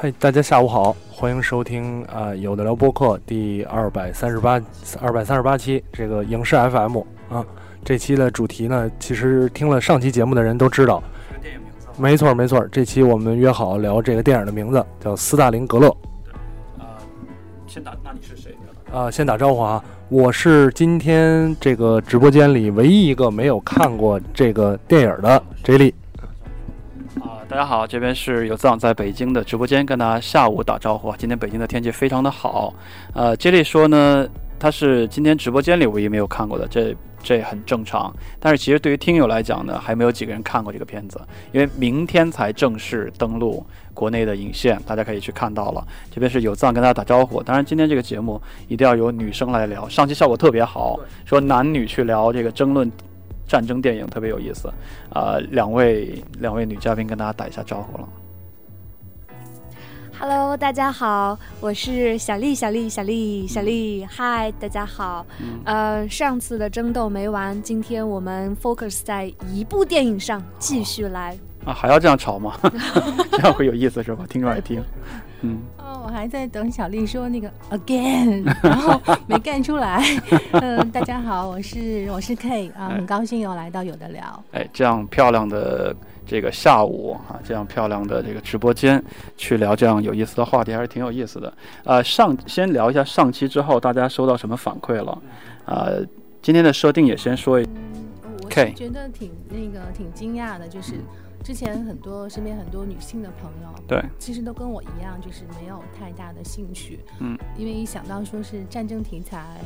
嗨，大家下午好，欢迎收听啊、有的聊播客第二百三十八二百三十八期这个影视 FM 啊。这期的主题呢，其实听了上期节目的人都知道，电影名字没错没错。这期我们约好聊这个电影的名字叫《斯大林格勒》啊，先打，那你是谁？啊、先打招呼啊，我是今天这个直播间里唯一一个没有看过这个电影的 J 莉。大家好，这边是有藏在北京的直播间跟大家下午打招呼。今天北京的天气非常的好，呃，接力说呢，他是今天直播间里唯一没有看过的，这这很正常。但是其实对于听友来讲呢，还没有几个人看过这个片子，因为明天才正式登陆国内的影线，大家可以去看到了。这边是有藏跟大家打招呼。当然，今天这个节目一定要由女生来聊，上期效果特别好，说男女去聊这个争论战争电影特别有意思。啊、两位两位女嘉宾跟大家打一下招呼了。Hello，大家好，我是小丽，小丽，小丽，小丽，嗨，大家好。嗯呃，上次的争斗没完，今天我们 focus 在一部电影上，继续来。啊，还要这样吵吗？这样会有意思是吧？听众爱听。嗯，哦，我还在等小丽说那个 again，然后没干出来。嗯、大家好，我是我是 K 啊，很高兴又来到有的聊。哎，这样漂亮的这个下午啊，这样漂亮的这个直播间，去聊这样有意思的话题，还是挺有意思的。呃，上先聊一下上期之后大家收到什么反馈了。呃，今天的设定也先说一，嗯我是觉得挺那个挺惊讶的，就是之前很多身边很多女性的朋友，对，其实都跟我一样，就是没有太大的兴趣。嗯，因为一想到说是战争题材，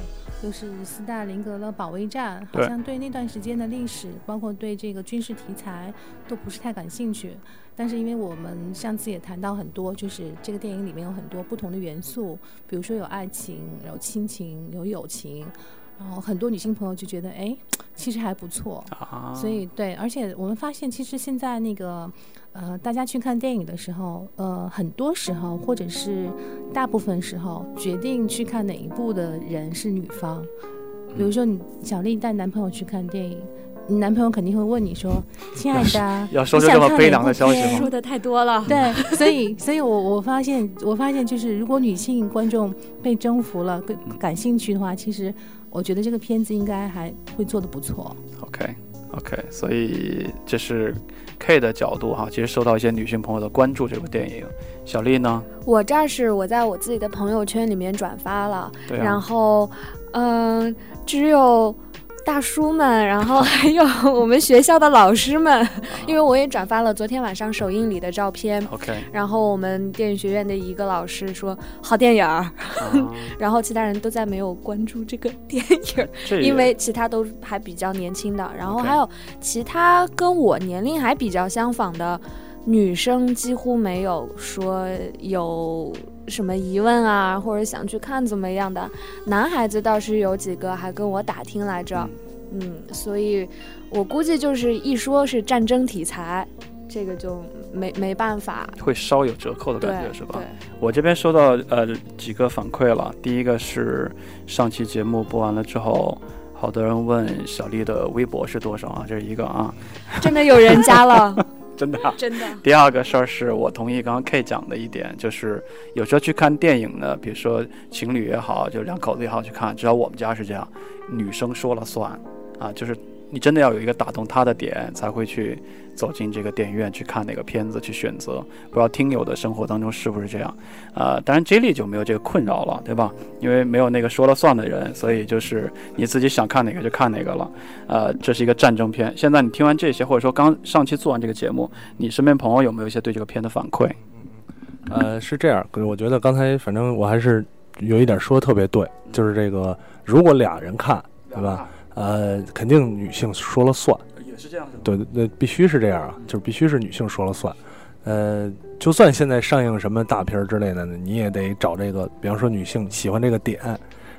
又是斯大林格勒保卫战，好像对那段时间的历史，包括对这个军事题材，都不是太感兴趣。但是因为我们上次也谈到很多，就是这个电影里面有很多不同的元素，比如说有爱情，有亲情，有友情。然后很多女性朋友就觉得，哎，其实还不错，啊，所以对，而且我们发现，其实现在那个，呃，大家去看电影的时候，呃，很多时候或者是大部分时候，决定去看哪一部的人是女方。比如说，你小丽带男朋友去看电影，你男朋友肯定会问你说：“亲爱的，要说这么悲凉的消息吗说的太多了。对，所以，所以我我发现，我发现就是，如果女性观众被征服了，更感兴趣的话，其实我觉得这个片子应该还会做得不错。OK OK，所以这是 K 的角度哈，其实受到一些女性朋友的关注这部电影。小丽呢？我这儿是我在我自己的朋友圈里面转发了，对啊，然后，嗯、只有。大叔们，然后 还有 我们学校的老师们，因为我也转发了昨天晚上首映礼的照片，OK，然后我们电影学院的一个老师说好电影儿，啊、然后其他人都在没有关注这个电影因为其他都还比较年轻的，然后还有其他跟我年龄还比较相仿的女生，几乎没有说有什么疑问啊，或者想去看怎么样的。男孩子倒是有几个还跟我打听来着，嗯，所以我估计就是一说是战争题材，这个就没没办法，会稍有折扣的感觉是吧？对，我这边收到呃几个反馈了，第一个是上期节目播完了之后，好多人问小丽的微博是多少啊，这是一个啊，真的有人加了，真的啊。真的。第二个事儿是我同意刚刚 K 讲的一点，就是有时候去看电影呢，比如说情侣也好，就两口子也好去看，至少我们家是这样，女生说了算啊，就是你真的要有一个打动他的点，才会去走进这个电影院去看那个片子去选择。不知道听友的生活当中是不是这样？呃，当然 J 莉就没有这个困扰了，对吧？因为没有那个说了算的人，所以就是你自己想看哪个就看哪个了。呃，这是一个战争片。现在你听完这些，或者说刚上期做完这个节目，你身边朋友有没有一些对这个片的反馈？呃，是这样，我觉得刚才反正我还是有一点说的特别对，就是这个如果俩人看，对吧？呃，肯定女性说了算，也是这样的。对对对，必须是这样啊，就是必须是女性说了算。呃，就算现在上映什么大片儿之类的呢，你也得找这个，比方说女性喜欢这个点，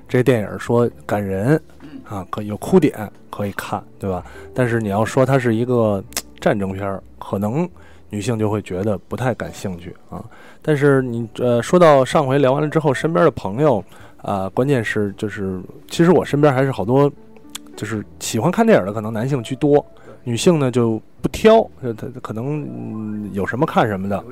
这电影说感人啊，可有哭点可以看，对吧？但是你要说它是一个 战争片儿，可能女性就会觉得不太感兴趣啊。但是你呃说到上回聊完了之后，身边的朋友啊、关键是就是其实我身边还是好多就是喜欢看电影的，可能男性居多，女性呢就不挑，就她可能、嗯、有什么看什么的。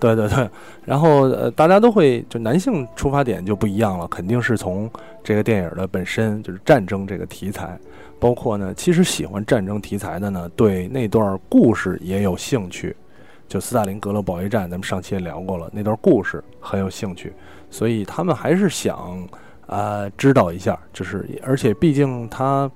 对对对，然后呃，大家都会就男性出发点就不一样了，肯定是从这个电影的本身就是战争这个题材，包括呢，其实喜欢战争题材的呢，对那段故事也有兴趣。就斯大林格勒保卫战，咱们上期也聊过了，那段故事很有兴趣，所以他们还是想呃知道一下，就是而且毕竟它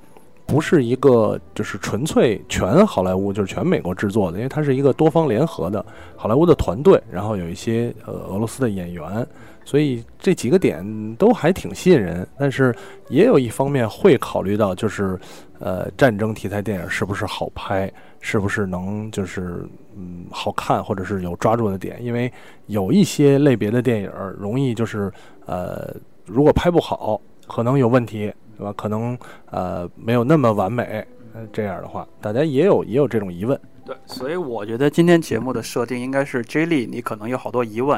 不是一个就是纯粹全好莱坞，就是全美国制作的，因为它是一个多方联合的好莱坞的团队，然后有一些呃俄罗斯的演员，所以这几个点都还挺吸引人。但是也有一方面会考虑到，就是呃战争题材电影是不是好拍，是不是能就是嗯好看，或者是有抓住的点，因为有一些类别的电影容易就是呃如果拍不好，可能有问题。对吧？可能呃没有那么完美，呃这样的话，大家也有也有这种疑问。对，所以我觉得今天节目的设定应该是 J 莉，你可能有好多疑问，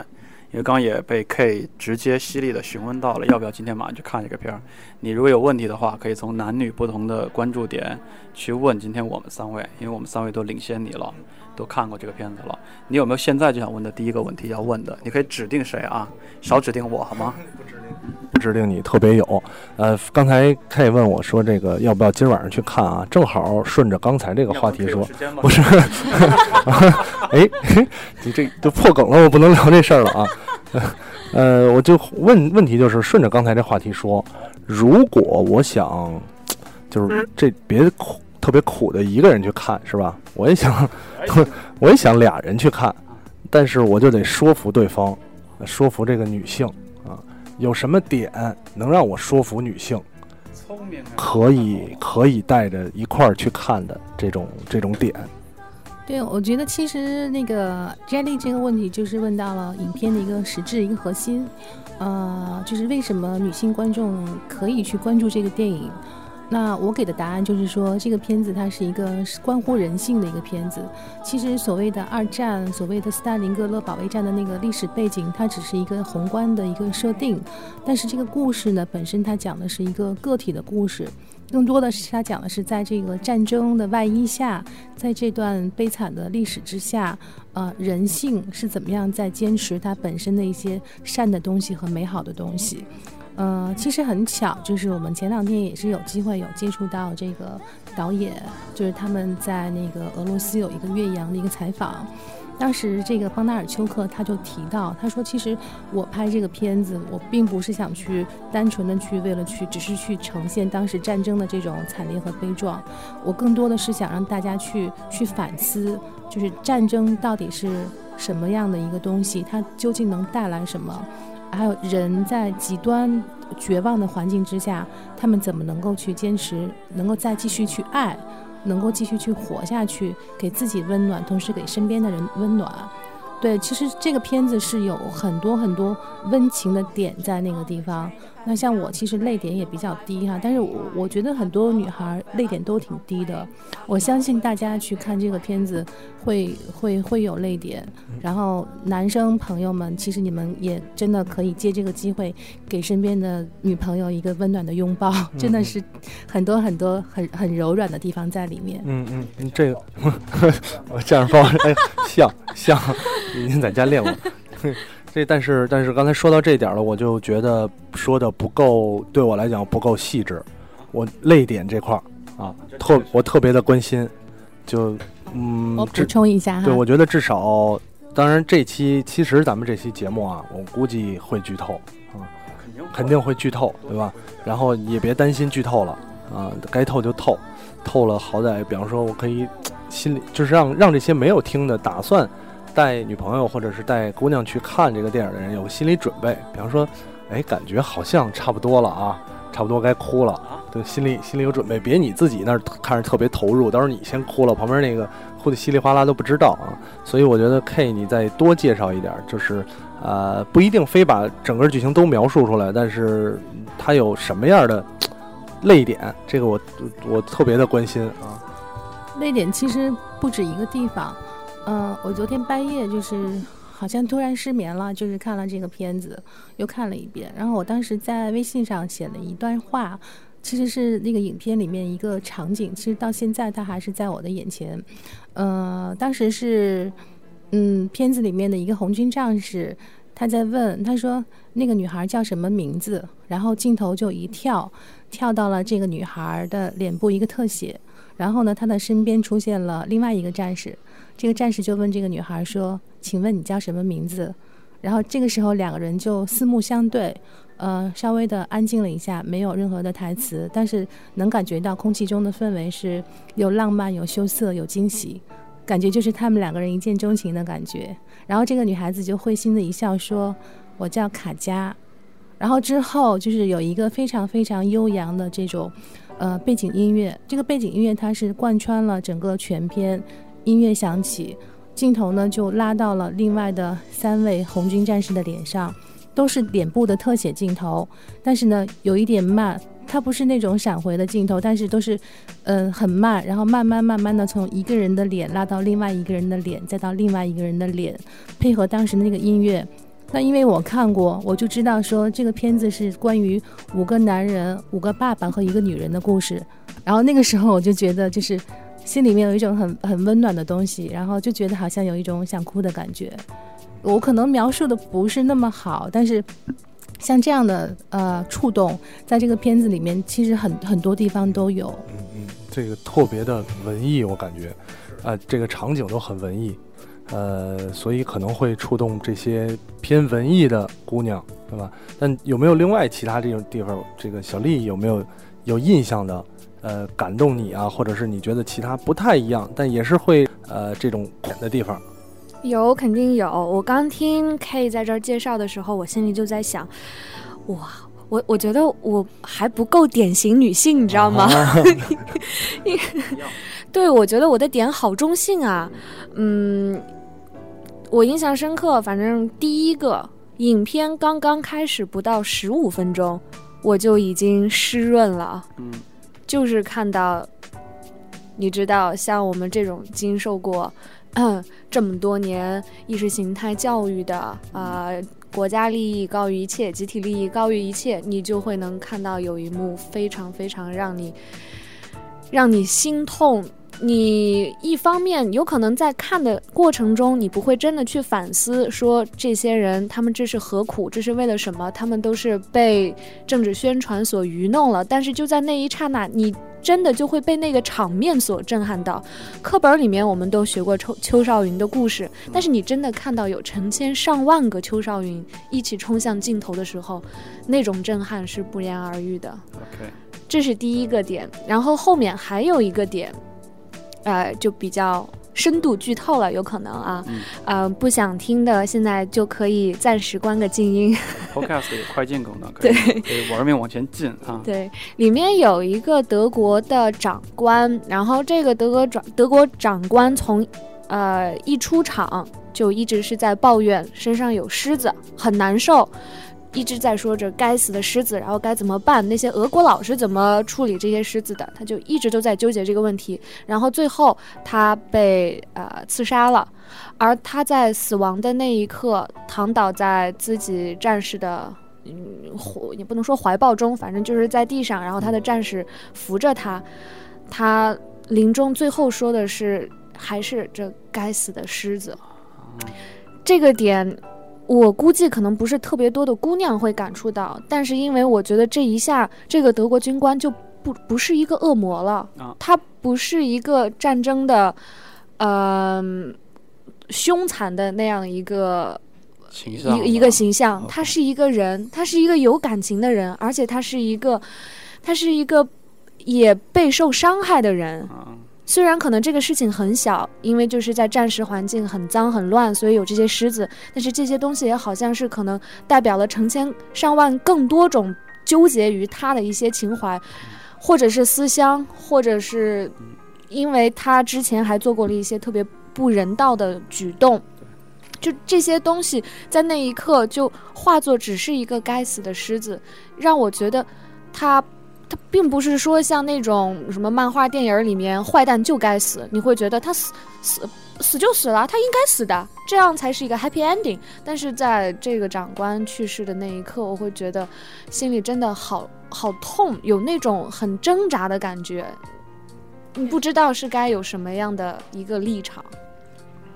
因为刚刚也被 K 直接犀利的询问到了，要不要今天马上去看这个片儿？你如果有问题的话，可以从男女不同的关注点去问今天我们三位，因为我们三位都领先你了，都看过这个片子了。你有没有现在就想问的第一个问题要问的？你可以指定谁啊？少指定我好吗？不指定你特别有，呃，刚才 K 问我说这个要不要今晚上去看啊？正好顺着刚才这个话题说，不是，哎，你这都破梗了，我不能聊这事儿了啊。呃，我就问问题就是顺着刚才这话题说，如果我想就是这别苦特别苦的一个人去看是吧？我也想，我也想俩人去看，但是我就得说服对方，说服这个女性啊。有什么点能让我说服女性，聪明可以可以带着一块儿去看的这种这种点？对，我觉得其实那个 Jelly 这个问题就是问到了影片的一个实质、一个核心，呃，就是为什么女性观众可以去关注这个电影？那我给的答案就是说，这个片子它是一个关乎人性的一个片子。其实所谓的二战，所谓的斯大林格勒保卫战的那个历史背景，它只是一个宏观的一个设定。但是这个故事呢，本身它讲的是一个个体的故事，更多的是它讲的是在这个战争的外衣下，在这段悲惨的历史之下，呃，人性是怎么样在坚持它本身的一些善的东西和美好的东西。呃，其实很巧，就是我们前两天也是有机会有接触到这个导演，就是他们在那个俄罗斯有一个岳阳的一个采访。当时这个邦达尔丘克他就提到，他说：“其实我拍这个片子，我并不是想去单纯的去为了去，只是去呈现当时战争的这种惨烈和悲壮。我更多的是想让大家去去反思，就是战争到底是什么样的一个东西，它究竟能带来什么。”还有人在极端绝望的环境之下，他们怎么能够去坚持，能够再继续去爱，能够继续去活下去，给自己温暖，同时给身边的人温暖。对，其实这个片子是有很多很多温情的点在那个地方。那像我其实泪点也比较低哈，但是我我觉得很多女孩泪点都挺低的。我相信大家去看这个片子会会会有泪点。然后男生朋友们，其实你们也真的可以借这个机会给身边的女朋友一个温暖的拥抱，真的是很多很多很很柔软的地方在里面。嗯嗯，这个 我这样包，哎，像像，您在家练过。这但是但是刚才说到这点了，我就觉得说的不够，对我来讲不够细致。我泪点这块儿啊，特我特别的关心，就嗯，我补充一下哈，对我觉得至少，当然这期其实咱们这期节目啊，我估计会剧透啊，肯定会剧透，对吧？然后也别担心剧透了啊，该透就透，透了好歹，比方说我可以心里就是让让这些没有听的打算。带女朋友或者是带姑娘去看这个电影的人有个心理准备，比方说，哎，感觉好像差不多了啊，差不多该哭了，对，心里心里有准备，别你自己那儿看着特别投入，到时候你先哭了，旁边那个哭的稀里哗啦都不知道啊。所以我觉得 K 你再多介绍一点，就是呃，不一定非把整个剧情都描述出来，但是它有什么样的泪点，这个我我特别的关心啊。泪点其实不止一个地方。嗯，我昨天半夜就是好像突然失眠了，就是看了这个片子，又看了一遍。然后我当时在微信上写了一段话，其实是那个影片里面一个场景，其实到现在它还是在我的眼前。呃，当时是，嗯，片子里面的一个红军战士，他在问，他说那个女孩叫什么名字？然后镜头就一跳，跳到了这个女孩的脸部一个特写，然后呢，他的身边出现了另外一个战士，这个战士就问这个女孩说：“请问你叫什么名字？”然后这个时候两个人就四目相对，呃，稍微的安静了一下，没有任何的台词，但是能感觉到空气中的氛围是有浪漫、有羞涩、有惊喜，感觉就是他们两个人一见钟情的感觉。然后这个女孩子就会心的一笑，说：“我叫卡佳。”然后之后就是有一个非常非常悠扬的这种，呃，背景音乐。这个背景音乐它是贯穿了整个全篇，音乐响起。镜头呢就拉到了另外的三位红军战士的脸上，都是脸部的特写镜头，但是呢有一点慢，它不是那种闪回的镜头，但是都是，嗯很慢，然后慢慢慢慢的从一个人的脸拉到另外一个人的脸，再到另外一个人的脸，配合当时那个音乐，那因为我看过，我就知道说这个片子是关于五个男人、五个爸爸和一个女人的故事，然后那个时候我就觉得就是。心里面有一种很很温暖的东西，然后就觉得好像有一种想哭的感觉。我可能描述的不是那么好，但是像这样的呃触动，在这个片子里面其实很很多地方都有。嗯嗯，这个特别的文艺，我感觉，啊，这个场景都很文艺，呃，所以可能会触动这些偏文艺的姑娘，对吧？但有没有另外其他这种地方？这个小丽有没有有印象的？呃，感动你啊，或者是你觉得其他不太一样，但也是会呃这种点的地方，有肯定有。我刚听 K 在这儿介绍的时候，我心里就在想，哇，我我觉得我还不够典型女性，你知道吗？对，我觉得我的点好中性啊。嗯，我印象深刻，反正第一个影片刚刚开始不到十五分钟，我就已经湿润了。嗯。就是看到，你知道，像我们这种经受过这么多年意识形态教育的啊，国家利益高于一切，集体利益高于一切，你就会能看到有一幕非常非常让你让你心痛。你一方面有可能在看的过程中，你不会真的去反思，说这些人他们这是何苦，这是为了什么？他们都是被政治宣传所愚弄了。但是就在那一刹那，你真的就会被那个场面所震撼到。课本里面我们都学过邱邱少云的故事，但是你真的看到有成千上万个邱少云一起冲向镜头的时候，那种震撼是不言而喻的。OK，这是第一个点。然后后面还有一个点。呃，就比较深度剧透了，有可能啊，呃，不想听的现在就可以暂时关个静音。Podcast 有快进功能，可以可以玩命往前进啊。对，里面有一个德国的长官，然后这个德国长德国长官从呃一出场就一直是在抱怨身上有虱子，很难受。一直在说着该死的狮子，然后该怎么办？那些俄国佬是怎么处理这些狮子的？他就一直都在纠结这个问题。然后最后他被呃刺杀了，而他在死亡的那一刻躺倒在自己战士的嗯怀，也不能说怀抱中，反正就是在地上。然后他的战士扶着他，他临终最后说的是：“还是这该死的狮子。”这个点。我估计可能不是特别多的姑娘会感触到，但是因为我觉得这一下，这个德国军官就不不是一个恶魔了，他不是一个战争的，呃，凶残的那样一个形象，一一个形象，他是一个人，他是一个有感情的人，而且他是一个，他是一个也备受伤害的人。虽然可能这个事情很小，因为就是在战时环境很脏很乱，所以有这些狮子。但是这些东西也好像是可能代表了成千上万更多种纠结于他的一些情怀，或者是思乡，或者是因为他之前还做过了一些特别不人道的举动。就这些东西在那一刻就化作只是一个该死的狮子，让我觉得他。他并不是说像那种什么漫画、电影里面坏蛋就该死，你会觉得他死死死就死了，他应该死的，这样才是一个 happy ending。但是在这个长官去世的那一刻，我会觉得心里真的好好痛，有那种很挣扎的感觉，你不知道是该有什么样的一个立场。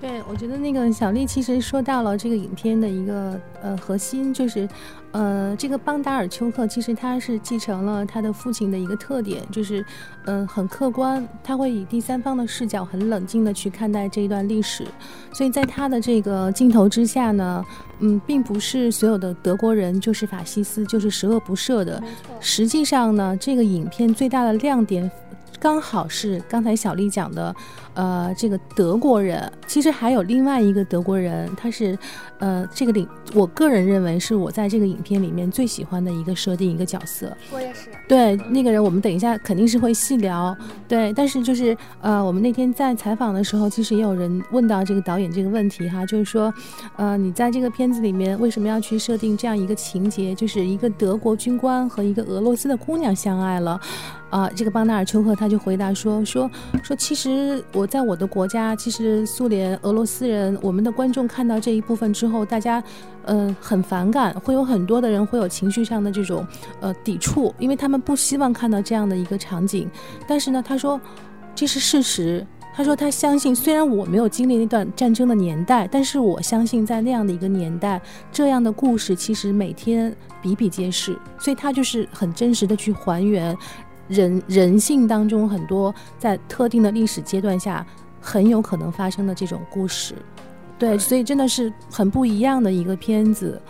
对，我觉得那个小丽其实说到了这个影片的一个呃核心，就是呃这个邦达尔丘克其实他是继承了他的父亲的一个特点，就是嗯、呃很客观，他会以第三方的视角很冷静的去看待这一段历史，所以在他的这个镜头之下呢，嗯，并不是所有的德国人就是法西斯，就是十恶不赦的，实际上呢，这个影片最大的亮点，刚好是刚才小丽讲的，呃，这个德国人，其实还有另外一个德国人，他是，呃，这个领我个人认为是我在这个影片里面最喜欢的一个设定一个角色。我也是。对，那个人我们等一下肯定是会细聊。对，但是就是呃，我们那天在采访的时候，其实也有人问到这个导演这个问题哈，就是说，呃，你在这个片子里面为什么要去设定这样一个情节，就是一个德国军官和一个俄罗斯的姑娘相爱了？啊、这个邦纳尔丘克他就回答说说说，其实我在我的国家，其实苏联、俄罗斯人，我们的观众看到这一部分之后，大家呃很反感，会有很多的人会有情绪上的这种呃抵触，因为他们不希望看到这样的一个场景。但是呢，他说这是事实。他说他相信，虽然我没有经历那段战争的年代，但是我相信在那样的一个年代，这样的故事其实每天比比皆是。所以他就是很真实的去还原人人性当中很多在特定的历史阶段下很有可能发生的这种故事。对，所以真的是很不一样的一个片子。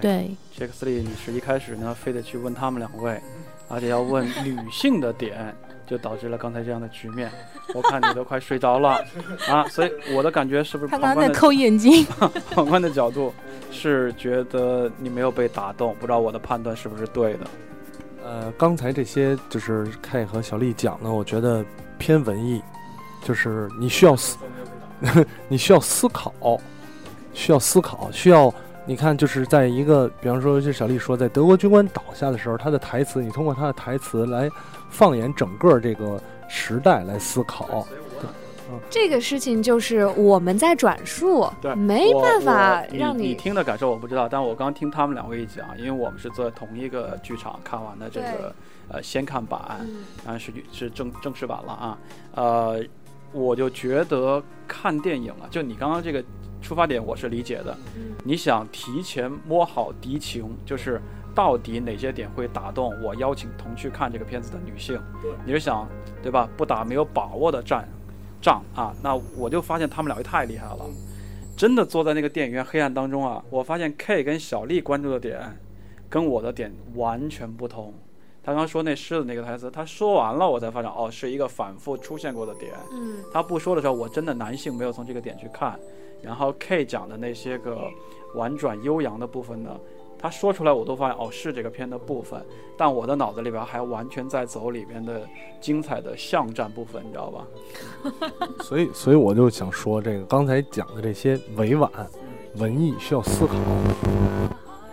对杰克斯利，你是一开始呢，非得去问他们两位，而且要问女性的点，就导致了刚才这样的局面。我看你都快睡着了 啊，所以我的感觉是不是他刚刚在抠眼睛。旁观的角度是觉得你没有被打动，不知道我的判断是不是对的？呃，刚才这些就是 K 和小丽讲的，我觉得偏文艺，就是你需要思，你需要思考，需要思考，需要你看，就是在一个，比方说，就小丽说，在德国军官倒下的时候，他的台词，你通过他的台词来放眼整个这个时代来思考。这个事情就是我们在转述对，没办法让你听的感受我不知道，但我刚听他们两位一讲，因为我们是在同一个剧场看完的这个呃先看版，然是是正正式版了啊，呃，我就觉得看电影啊，就你刚刚这个出发点我是理解的，嗯。你想提前摸好敌情，就是到底哪些点会打动我邀请同去看这个片子的女性，你是想对吧？不打没有把握的战仗啊，那我就发现他们两位太厉害了。真的坐在那个电影院黑暗当中啊，我发现 K 跟小丽关注的点，跟我的点完全不同。他刚说那狮子那个台词，他说完了，我才发现哦，是一个反复出现过的点。嗯他不说的时候，我真的男性没有从这个点去看。然后 K 讲的那些个婉转悠扬的部分呢，他说出来我都发现哦是这个片的部分，但我的脑子里边还完全在走里边的精彩的巷战部分，你知道吧？所以，所以我就想说，这个刚才讲的这些委婉、文艺需要思考，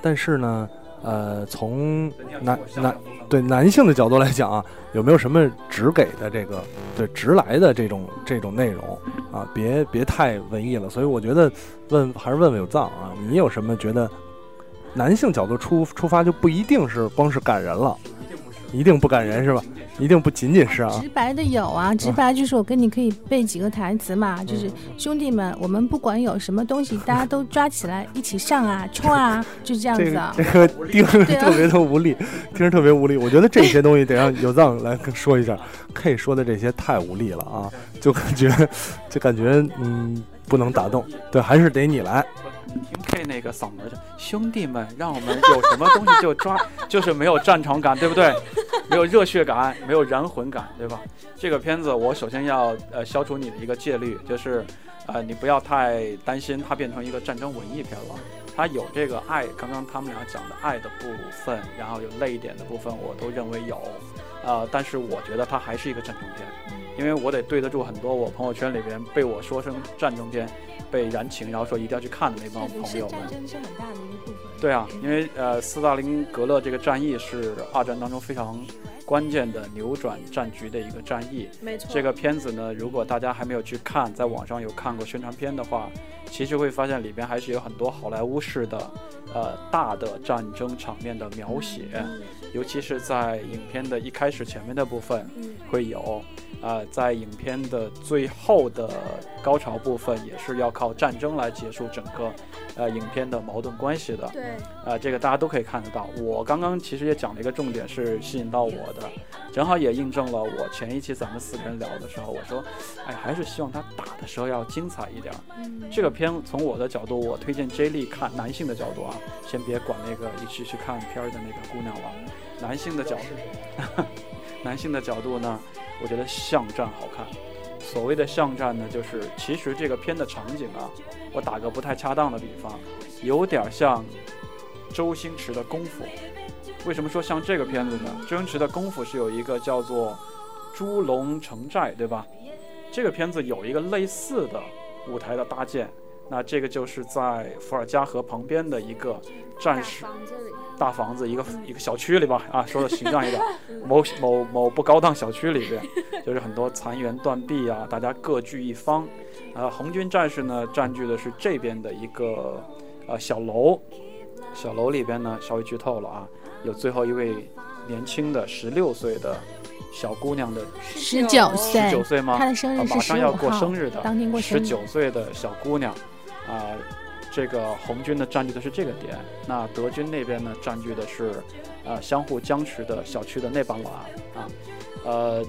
但是呢，呃，从男男对男性的角度来讲啊，有没有什么直给的这个对直来的这种这种内容啊？别别太文艺了。所以我觉得问还是问问有藏啊，你有什么觉得男性角度出出发就不一定是光是感人了，一定不感人是吧？一定不仅仅是啊。直白的有啊，直白就是我跟你可以背几个台词嘛，就是兄弟们，我们不管有什么东西，大家都抓起来一起上啊，冲啊，就是这样子啊。这个听着 特别的无力，听着特别无力。我觉得这些东西得让有藏来说一下，K 说的这些太无力了啊，就感觉就感觉嗯不能打动，对，还是得你来。听 K 那个嗓门儿就兄弟们，让我们有什么东西就抓，就是没有战场感，对不对？没有热血感，没有燃魂感，对吧？这个片子我首先要呃消除你的一个戒律，就是呃你不要太担心它变成一个战争文艺片了。它有这个爱，刚刚他们俩讲的爱的部分，然后有泪点的部分，我都认为有。呃，但是我觉得它还是一个战争片，因为我得对得住很多我朋友圈里边被我说成战争片、被燃情，然后说一定要去看的那帮，朋友们战。争是很大的一个部分。对啊，因为呃，斯大林格勒这个战役是二战当中非常关键的扭转战局的一个战役。没错这个片子呢，如果大家还没有去看，在网上有看过宣传片的话，其实会发现里边还是有很多好莱坞式的，呃，大的战争场面的描写，尤其是在影片的一开始前面的部分嗯。会有，呃，在影片的最后的高潮部分也是要靠战争来结束整个，呃，影片的矛盾关系的。对，呃，这个大家都可以看得到。我刚刚其实也讲了一个重点，是吸引到我的，正好也印证了我前一期咱们四个人聊的时候，我说，哎，还是希望他打的时候要精彩一点儿。嗯这个片从我的角度，我推荐 J 莉看男性的角度啊，先别管那个一起去看片儿的那个姑娘了，男性的角度，男性的角度呢，我觉得巷战好看。所谓的巷战呢，就是其实这个片的场景啊，我打个不太恰当的比方，有点像周星驰的功夫。为什么说像这个片子呢？周星驰的功夫是有一个叫做《猪龙城寨》，对吧？这个片子有一个类似的舞台的搭建，那这个就是在伏尔加河旁边的一个战士大房子，一个一个小区里吧，啊，说的形象一点，某某某不高档小区里边，就是很多残垣断壁啊，大家各据一方。呃，红军战士呢占据的是这边的一个呃小楼，小楼里边呢稍微剧透了啊，有最后一位年轻的十六岁的小姑娘的十九岁，十九岁吗？她的生啊日是十五马上要过号，生日的，当天过生日。十九岁的小姑娘，啊、这个红军呢占据的是这个点，那德军那边呢占据的是，呃，相互僵持的小区的那半拉啊，呃，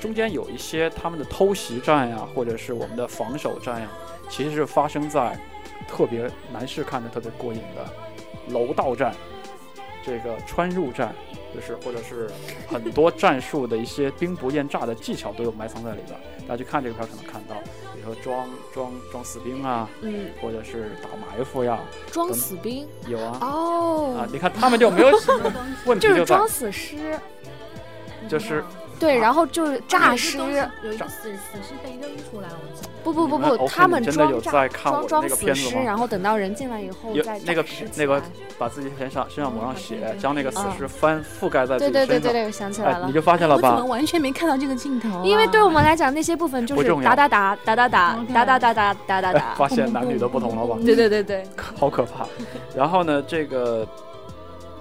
中间有一些他们的偷袭战呀，或者是我们的防守战呀，其实是发生在特别男士看着特别过瘾的楼道战，这个穿入战。就是或者是很多战术的一些兵不厌诈的技巧都有埋藏在里边，大家去看这个片可能看到，说装装装死兵啊，嗯，或者是打埋伏呀，装死兵有啊、哦啊，你看他们就没有 问就是装死尸，就是对，然后就是诈尸，有一个死死尸被扔出来，我记得。不不不不，他们真的有装诈在看我装装那个片子死尸，吗然后等到人进来以后再那个那个把自己身上身上抹上嗯血，将那个死啊尸翻覆盖在自对己身上，对对对对，我想起来哎，了你。就发现了吧我怎么？完全没看到这个镜头啊、因为对我们来讲，那些部分就是打打打打打打打打打打打打哎打，发现男女都不同了吧？对对对对，好可怕。然后呢，这个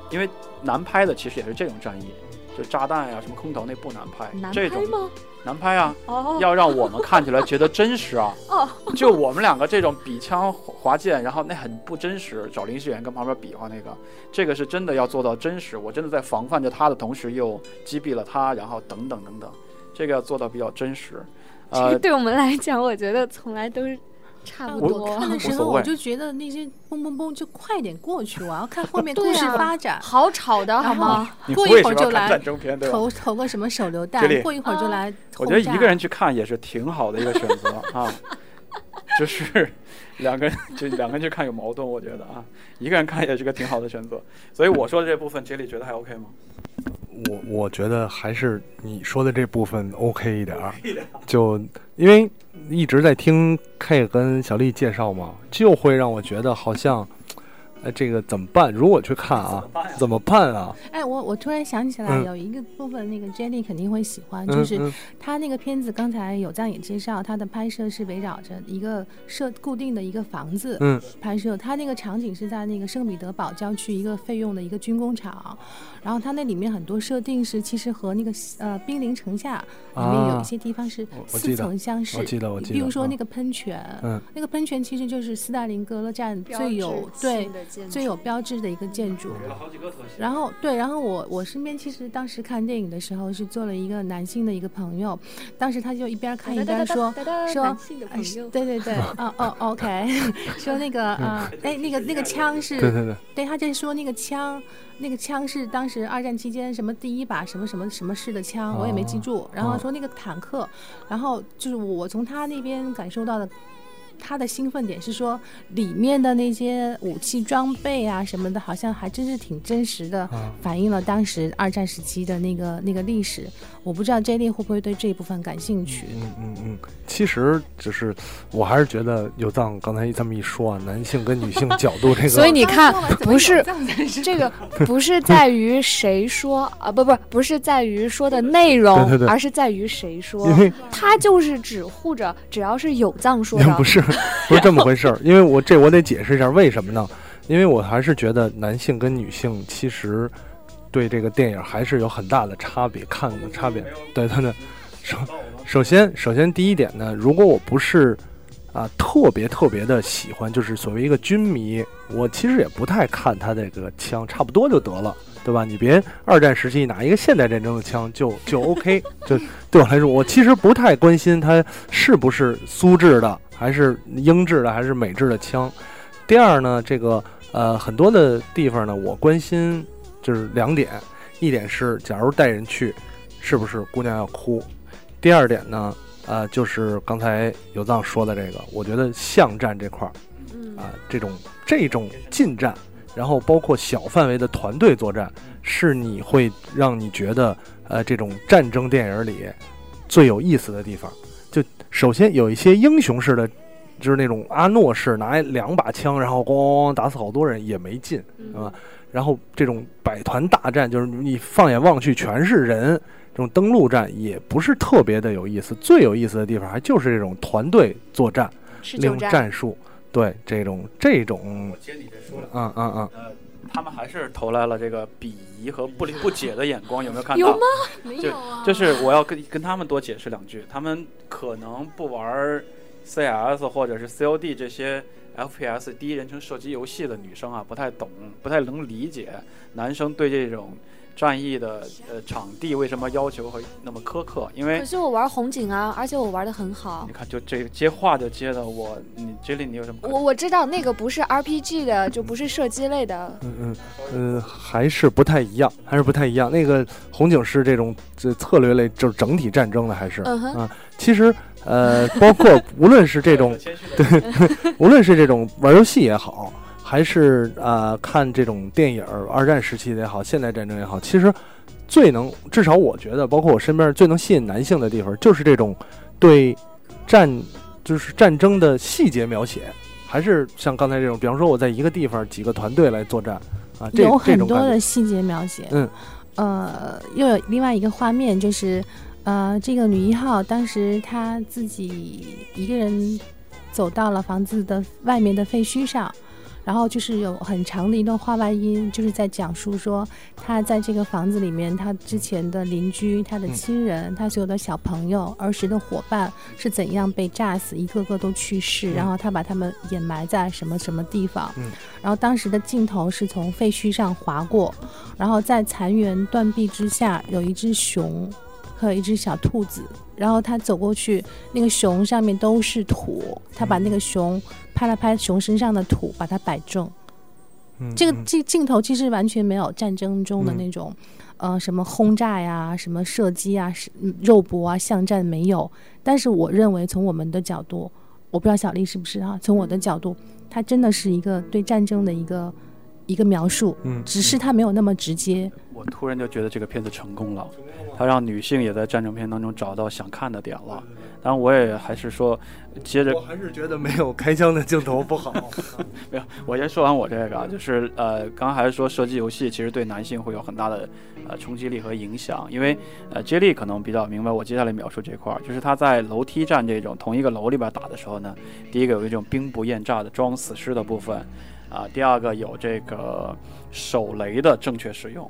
因为难拍的其实也是这种战役，就炸弹呀、什么空投那不难拍，难这种拍吗？难拍啊，哦要让我们看起来觉得真实啊。哦，就我们两个这种比枪划剑，然后那很不真实，找临时演员跟旁边比划那个，这个是真的要做到真实。我真的在防范着他的同时又击毙了他，然后等等等等，这个要做到比较真实。呃这个，对我们来讲，我觉得从来都是差不我多。看的时候我就觉得那些嘣嘣嘣就快点过去，我要看后面故事发展。好吵的好吗？你过一为什么看会儿就来战争片，对？投投个什么手榴弹，过一会儿就来我觉得一个人去看也是挺好的一个选择 啊，就是两个人就两个人去看有矛盾，我觉得啊，一个人看也是个挺好的选择。所以我说的这部分，杰里觉得还 OK 吗？我我觉得还是你说的这部分 OK 一点儿，就因为一直在听 K 跟小丽介绍嘛，就会让我觉得好像，呃，这个怎么办？如果去看啊，怎么办啊？哎，我我突然想起来，嗯。有一个部分那个 Jenny 肯定会喜欢，嗯就是嗯。他那个片子，刚才有藏也介绍，他的拍摄是围绕着一个设固定的一个房子嗯。拍摄，他那个场景是在那个圣彼得堡郊区一个费用的一个军工厂，然后他那里面很多设定是其实和那个呃兵临城下里面有一些地方是似我我记得曾相识，我记得我。记得比如说嗯。那个喷泉，嗯。那个喷泉其实就是斯大林格勒站最有对最有标志的一个建筑。然后对，然后我我身边其实当时看电影的时候是做了一个男性的一个朋友，当时他就一边看一边说说男性的哎朋友，对对对，哦哦，OK，说那个啊，哎，那个那个枪是，对对对，对，他在说那个枪，那个枪是当时二战期间什么第一把什么什么什么式的枪，我也没记住。然后说那个坦克，然后就是我从他那边感受到的他的兴奋点是说里面的那些武器装备啊什么的，好像还真是挺真实的，啊。反映了当时二战时期的那个那个历史。我不知道 J D 会不会对这一部分感兴趣。嗯嗯嗯，其实就是我还是觉得有藏刚才这么一说啊，男性跟女性角度这个，所以你看，不是这个不是在于谁说啊，不不不是在于说的内容，对对对。而是在于谁说。他就是只护着，只要是有藏说的，不是不是这么回事儿，因为我这我得解释一下为什么呢？因为我还是觉得男性跟女性其实对这个电影还是有很大的差别，看的差别。对对对，首首先首先第一点呢，如果我不是啊特别特别的喜欢，就是所谓一个军迷，我其实也不太看他这个枪，差不多就得了。对吧？你别二战时期拿一个现代战争的枪就就 OK，就 对我来说，我其实不太关心它是不是苏制的，还是英制的，还是美制的枪。第二呢，这个呃很多的地方呢，我关心就是两点，一点是假如带人去，是不是姑娘要哭？第二点呢，呃，就是刚才有藏说的这个，我觉得巷战这块儿嗯啊、这种这种近战，然后包括小范围的团队作战，是你会让你觉得呃这种战争电影里最有意思的地方。就首先有一些英雄式的，就是那种阿诺式拿两把枪，然后咣咣咣打死好多人也没劲，嗯。啊然后这种百团大战，就是你放眼望去全是人，这种登陆战也不是特别的有意思。最有意思的地方还就是这种团队作战，利用战，战术，对这种这种，我接你这说了，嗯嗯嗯，呃，他们还是投来了这个鄙夷和不理不解的眼光，有没有看到？有吗？没有啊就是我要跟跟他们多解释两句，他们可能不玩 CS 或者是 COD 这些 FPS 第一人称射击游戏的女生啊，不太懂，不太能理解男生对这种战役的呃场地为什么要求会那么苛刻，因为可是我玩红警啊，而且我玩的很好你。看就这接话就接的我，你这里你有什么？我我知道那个不是 RPG 的，就不是射击类的。嗯嗯嗯，还是不太一样，还是不太一样。那个红警是这种这策略类，就是整体战争的，还是、嗯啊。其实呃，包括无论是这种 对无论是这种玩游戏也好，还是啊、呃看这种电影，二战时期的也好，现代战争也好，其实最能，至少我觉得，包括我身边最能吸引男性的地方，就是这种对战，就是战争的细节描写，还是像刚才这种，比方说我在一个地方几个团队来作战啊，这有很多的细节描写。嗯，呃，又有另外一个画面，就是呃，这个女一号当时她自己一个人走到了房子的外面的废墟上。然后就是有很长的一段话外音，就是在讲述说他在这个房子里面，他之前的邻居、他的嗯亲人、他所有的小朋友、儿时的伙伴是怎样被炸死，一个个都去世，然后他把他们掩埋在什么什么地方。嗯然后当时的镜头是从废墟上划过，然后在残垣断壁之下有一只熊和一只小兔子，然后他走过去，那个熊上面都是土，他把那个熊拍了拍熊身上的土，把它摆正。嗯这个这镜镜头其实完全没有战争中的嗯那种，呃，什么轰炸呀、什么射击啊、是嗯肉搏啊、巷战没有。但是我认为从我们的角度，我不知道小丽是不是啊？从我的角度，它真的是一个对战争的一个一个描述，嗯，只是它没有那么直接。我突然就觉得这个片子成功了，它让女性也在战争片当中找到想看的点了。当然，我也还是说，接着我还是觉得没有开枪的镜头不好。没有，我先说完我这个啊，就是呃，刚刚还是说射击游戏其实对男性会有很大的呃冲击力和影响，因为呃，接力可能比较明白我接下来描述这块儿，就是他在楼梯战这种同一个楼里边打的时候呢，第一个有一种兵不厌诈的装死尸的部分，啊、第二个有这个手雷的正确使用，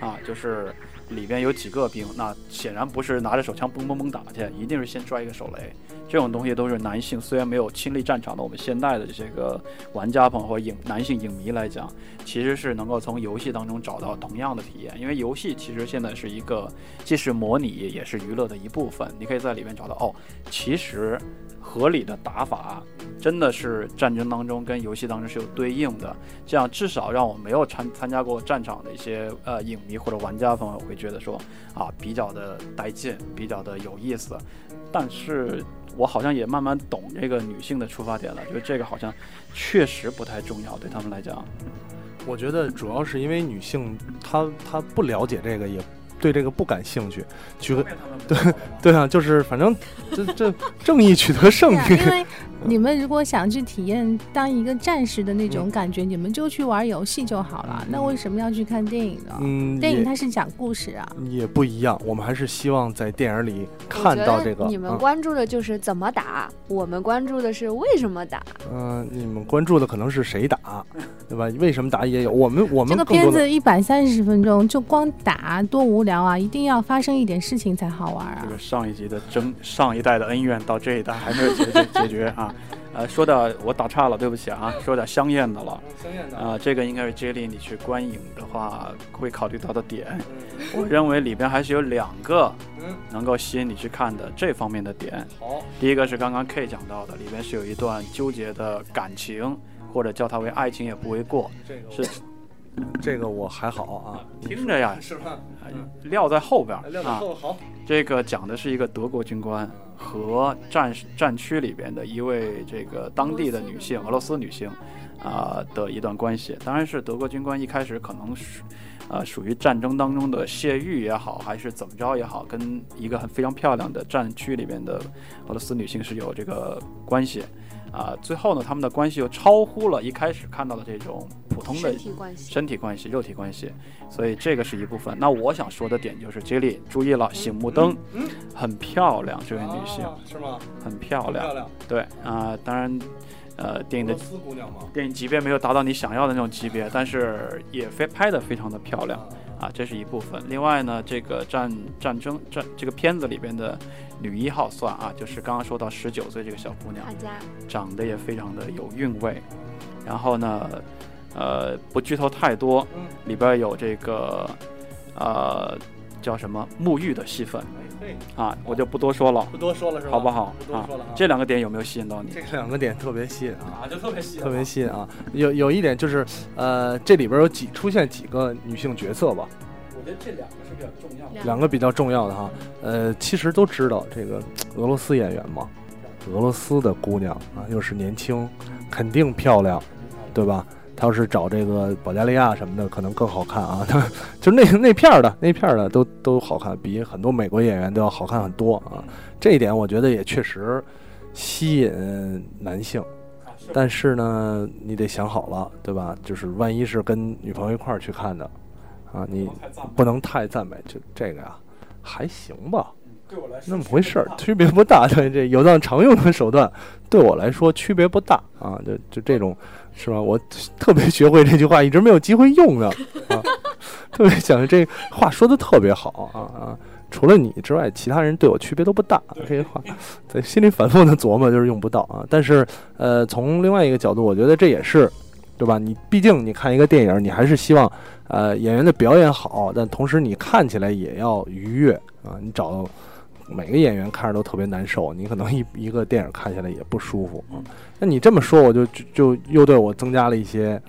啊，就是里边有几个兵，那显然不是拿着手枪嘣嘣嘣打去，一定是先拽一个手雷。这种东西都是男性，虽然没有亲历战场的我们现代的这个玩家朋友或影男性影迷来讲，其实是能够从游戏当中找到同样的体验。因为游戏其实现在是一个既是模拟也是娱乐的一部分，你可以在里面找到哦，其实合理的打法真的是战争当中跟游戏当中是有对应的，这样至少让我没有参参加过战场的一些呃影迷或者玩家朋友会觉得说啊比较的带劲，比较的有意思。但是我好像也慢慢懂这个女性的出发点了，就是这个好像确实不太重要，对他们来讲。我觉得主要是因为女性她她不了解这个，也对这个不感兴趣。举个对对啊，就是反正这这正义取得胜利。啊因为你们如果想去体验当一个战士的那种感觉，你们就去玩游戏就好了。那为什么要去看电影呢？嗯，电影它是讲故事啊。也不一样。我们还是希望在电影里看到这个。你们嗯关注的就是怎么打，我们关注的是为什么打。嗯、你们关注的可能是谁打，对吧？为什么打也有。我们我们这个片子一百三十分钟就光打多无聊啊！一定要发生一点事情才好玩啊这！个上一集的争，上一代的恩怨到这一代还没有解决解决啊。呃，说的我打岔了，对不起啊，说点香艳的了。香艳的啊、这个应该是 j e l y 你去观影的话会考虑到的点。我认为里边还是有两个嗯能够吸引你去看的这方面的点。好，第一个是刚刚 K 讲到的，里边是有一段纠结的感情，或者叫它为爱情也不为过。这个是这个我还好啊，听着呀，是吧？撂在后边儿啊。好，这个讲的是一个德国军官和战战区里边的一位这个当地的女性，俄罗斯女性，啊、的一段关系。当然是德国军官一开始可能是，呃，属于战争当中的泄欲也好，还是怎么着也好，跟一个很非常漂亮的战区里边的俄罗斯女性是有这个关系。啊、最后呢，他们的关系又超乎了一开始看到的这种普通的身体关系，身体关系、肉体关系，所以这个是一部分。那我想说的点就是，接力注意了，醒目灯很漂亮，这位女性是吗？很漂亮。亮，对啊、当然，呃，电影的？电影级别没有达到你想要的那种级别，但是也非拍的非常的漂亮啊，这是一部分。另外呢，这个战战争战这个片子里边的女一号算啊，就是刚刚说到十九岁这个小姑娘，长得也非常的有韵味。然后呢，呃，不剧透太多，里边有这个呃叫什么沐浴的戏份啊，我就不多说了，不多说了是吧？好不好啊不多说了？这两个点有没有吸引到你？这两个点特别吸引啊。就特别吸引特别吸引啊！有有一点就是，呃，这里边有几出现几个女性角色吧，我觉得这两个是比较重要的。两个比较重要的哈。呃，其实都知道这个俄罗斯演员嘛，俄罗斯的姑娘啊，又是年轻，肯定漂亮，对吧？她要是找这个保加利亚什么的，可能更好看啊。他 就那那片儿的那片儿的都都好看，比很多美国演员都要好看很多啊。这一点我觉得也确实吸引男性。但是呢，你得想好了，对吧？就是万一是跟女朋友一块儿去看的，啊，你不能太赞美，就这个呀，还行吧，对我来说那么回事儿，区别不大。对，这有藏常用的手段，对我来说区别不大啊。就就这种，是吧？我特别学会这句话，一直没有机会用呢啊。特别想这话说的特别好啊啊！除了你之外，其他人对我区别都不大。这些话在心里反复的琢磨，就是用不到啊。但是，呃，从另外一个角度，我觉得这也是，对吧？你毕竟你看一个电影，你还是希望，呃，演员的表演好，但同时你看起来也要愉悦啊。你找每个演员看着都特别难受，你可能一 一个电影看起来也不舒服啊。那你这么说，我就就就又对我增加了一些，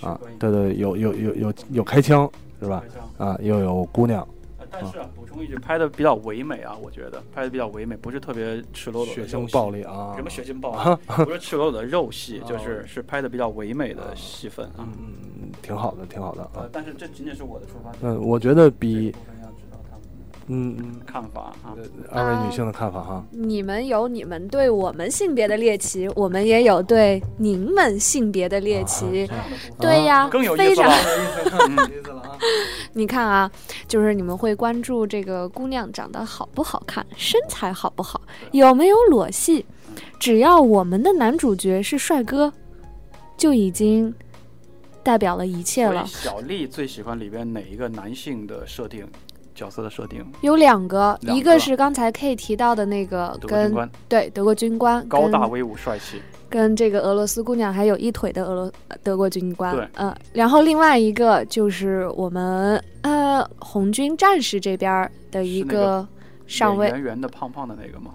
啊，对对，有有有有有开枪是吧？啊，又有姑娘，但是啊，补充一句，拍的比较唯美啊，我觉得拍的比较唯美，不是特别赤裸裸的血腥暴力啊，什么血腥暴力？不是赤裸裸的肉戏，就是是拍的比较唯美的戏份啊。嗯，挺好的，挺好的啊呃。，但是这仅仅是我的出发点。嗯，我觉得比嗯嗯看法啊。呃二位女性的看法哈。你们有你们对我们性别的猎奇，我们也有对您们性别的猎奇。对呀，更有意非常思了。意思了啊。你看啊，就是你们会关注这个姑娘长得好不好看，身材好不好，有没有裸戏，只要我们的男主角是帅哥，就已经代表了一切了。小丽最喜欢里边哪一个男性的设定？角色的设定？有两个，两个一个是刚才 K 提到的那个跟对德国军官高大威武帅气。跟这个俄罗斯姑娘还有一腿的俄罗呃德国军官，对嗯、然后另外一个就是我们呃红军战士这边的一个上尉圆圆的、胖胖的那个吗？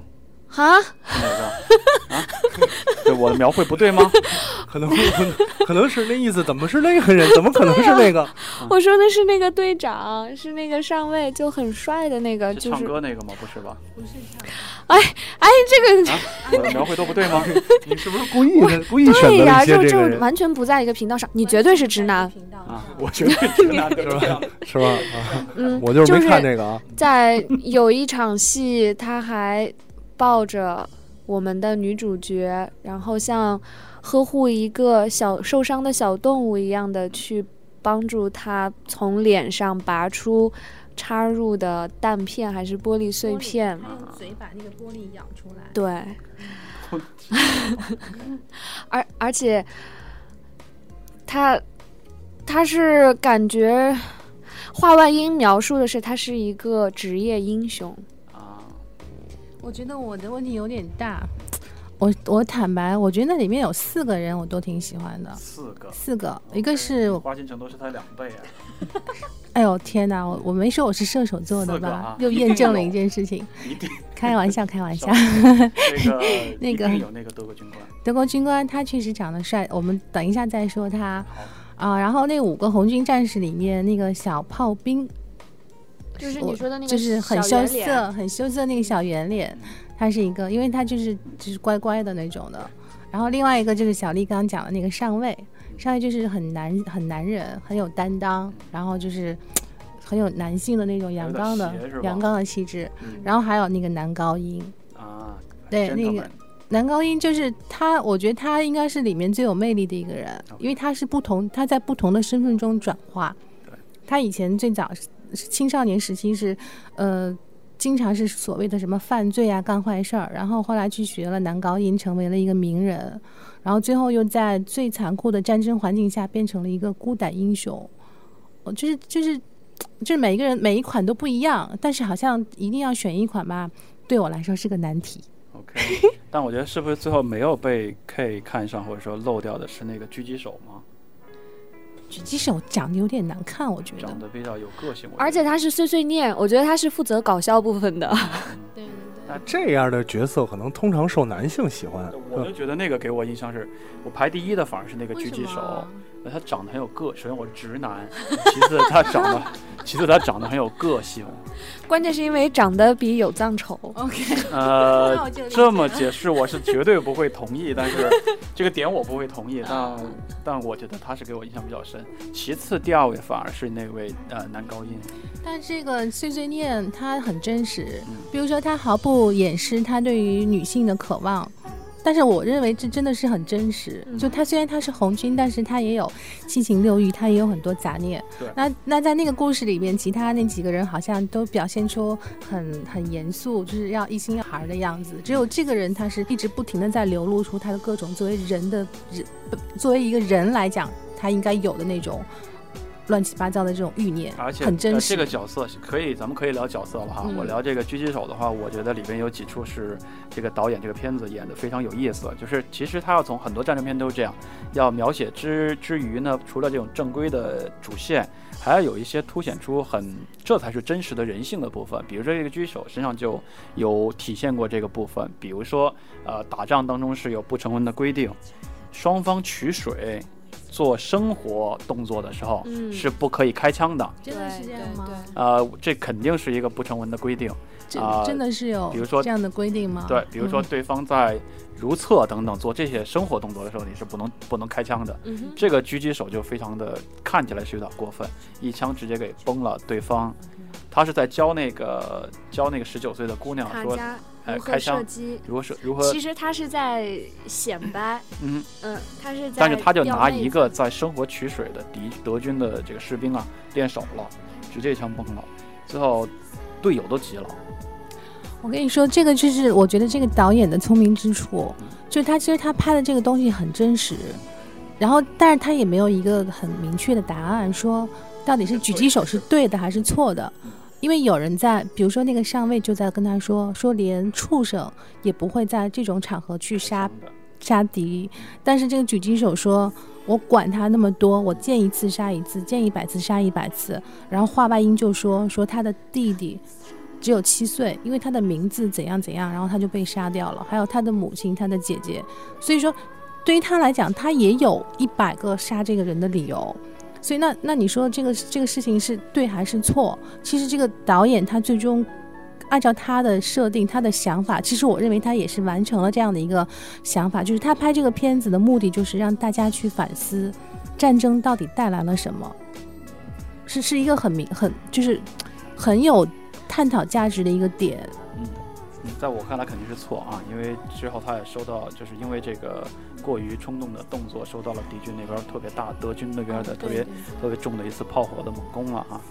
哈，是哪个？啊？对，我的描绘不对吗？可能会可能是那意思，怎么是那个人？怎么可能是那个？我说的是那个队长，是那个上尉，就很帅的那个，就是唱就是歌那个吗？不是吧？不是哎哎，这个啊，我的描绘都不对吗？你是不是故意的？故意选择对呀、了一些就就这个人，完全不在一个频道上，你绝对是直男。啊，我觉得直男是吧。是吧？啊，嗯，我就是没看这这个啊。在有一场戏，他还抱着我们的女主角，然后像呵护一个小受伤的小动物一样的去帮助她从脸上拔出插入的弹片还是玻璃碎片。用嘴把那个玻璃咬出来。对，而而且他他是感觉画外音描述的是他是一个职业英雄。啊，我觉得我的问题有点大。我我坦白，我觉得那里面有四个人我都挺喜欢的，四个，四个，一个是，花心程度是他两倍啊。哎呦天哪，我我没说我是射手座的吧？又验证了一件事情，开玩笑，开玩笑。那个 那个有那个德国军官。德国军官他确实长得帅，我们等一下再说他好，啊。然后那五个红军战士里面那个小炮兵，就是你说的那个就是很羞涩、很羞涩那个小圆脸，他是一个，因为他就是就是乖乖的那种的。然后另外一个就是小丽刚刚讲的那个上尉，上尉就是很男很男人，很有担当，然后就是很有男性的那种阳刚的阳刚的气质。嗯然后还有那个男高音，啊，对那个男高音就是他，我觉得他应该是里面最有魅力的一个人，因为他是不同，他在不同的身份中转化对。他以前最早青少年时期是，呃，经常是所谓的什么犯罪啊、干坏事儿，然后后来去学了男高音，成为了一个名人，然后最后又在最残酷的战争环境下变成了一个孤胆英雄。哦，就是就是就是每一个人每一款都不一样，但是好像一定要选一款吧，对我来说是个难题。OK，但我觉得是不是最后没有被 K 看上或者说漏掉的是那个狙击手吗？狙击手长得有点难看，我觉得长。得比较有个性，而且他是碎碎念，我觉得他是负责搞笑部分的。嗯 对对那这样的角色可能通常受男性喜欢。我就觉得那个给我印象是，我排第一的反而是那个狙击手他长得很有个，首先我是直男，其次他长得，其次他长得很有个性，关键是因为长得比有藏丑。OK，呃 这么解释我是绝对不会同意，但是这个点我不会同意，但但我觉得他是给我印象比较深。其次第二位反而是那位呃男高音，但这个碎碎念他很真实。嗯，比如说他毫不掩饰他对于女性的渴望。但是我认为这真的是很真实。嗯就他虽然他是红军，但是他也有七情六欲，他也有很多杂念对。那那在那个故事里面，其他那几个人好像都表现出很很严肃，就是要一心要孩儿的样子。只有这个人，他是一直不停的在流露出他的各种作为人的人，作为一个人来讲，他应该有的那种乱七八糟的这种欲念，而且很真实。呃这个角色可以，咱们可以聊角色了哈。嗯我聊这个狙击手的话，我觉得里边有几处是这个导演这个片子演的非常有意思。就是其实他要从很多战争片都是这样，要描写之之余呢，除了这种正规的主线，还要有一些凸显出很这才是真实的人性的部分。比如说这个狙击手身上就有体现过这个部分，比如说呃打仗当中是有不成文的规定，双方取水。做生活动作的时候、嗯是不可以开枪的，真的是这样吗？呃，这肯定是一个不成文的规定。真啊真的是有比如说这样的规定吗？对，比如说嗯对方在如厕等等做这些生活动作的时候，你是不能不能开枪的。嗯，这个狙击手就非常的看起来是有点过分，一枪直接给崩了对方。他是在教那个教那个十九岁的姑娘说，卡加哎，如何开枪射击。如何是如何其，实他是在显摆，嗯，嗯，他是在。但是他就拿一个在生活取水的敌德军的这个士兵啊练手了，直接一枪崩了，最后队友都急了。我跟你说，这个就是我觉得这个导演的聪明之处，就是他其实他拍的这个东西很真实，然后但是他也没有一个很明确的答案，说到底是狙击手是对的还是错的。因为有人在，比如说那个上尉就在跟他说，说连畜生也不会在这种场合去杀杀敌，但是这个狙击手说：“我管他那么多，我见一次杀一次，见一百次杀一百次。”然后华外音就说：“说他的弟弟只有七岁，因为他的名字怎样怎样，然后他就被杀掉了。还有他的母亲、他的姐姐，所以说对于他来讲，他也有一百个杀这个人的理由。所以那那你说这个这个事情是对还是错？其实这个导演他最终按照他的设定、他的想法，其实我认为他也是完成了这样的一个想法，就是他拍这个片子的目的就是让大家去反思战争到底带来了什么，是是一个很明很就是很有探讨价值的一个点。嗯，在我看来肯定是错啊，因为之后他也收到，就是因为这个。过于冲动的动作，收到了敌军那边特别大，德军那边的特别特别重的一次炮火的猛攻了啊！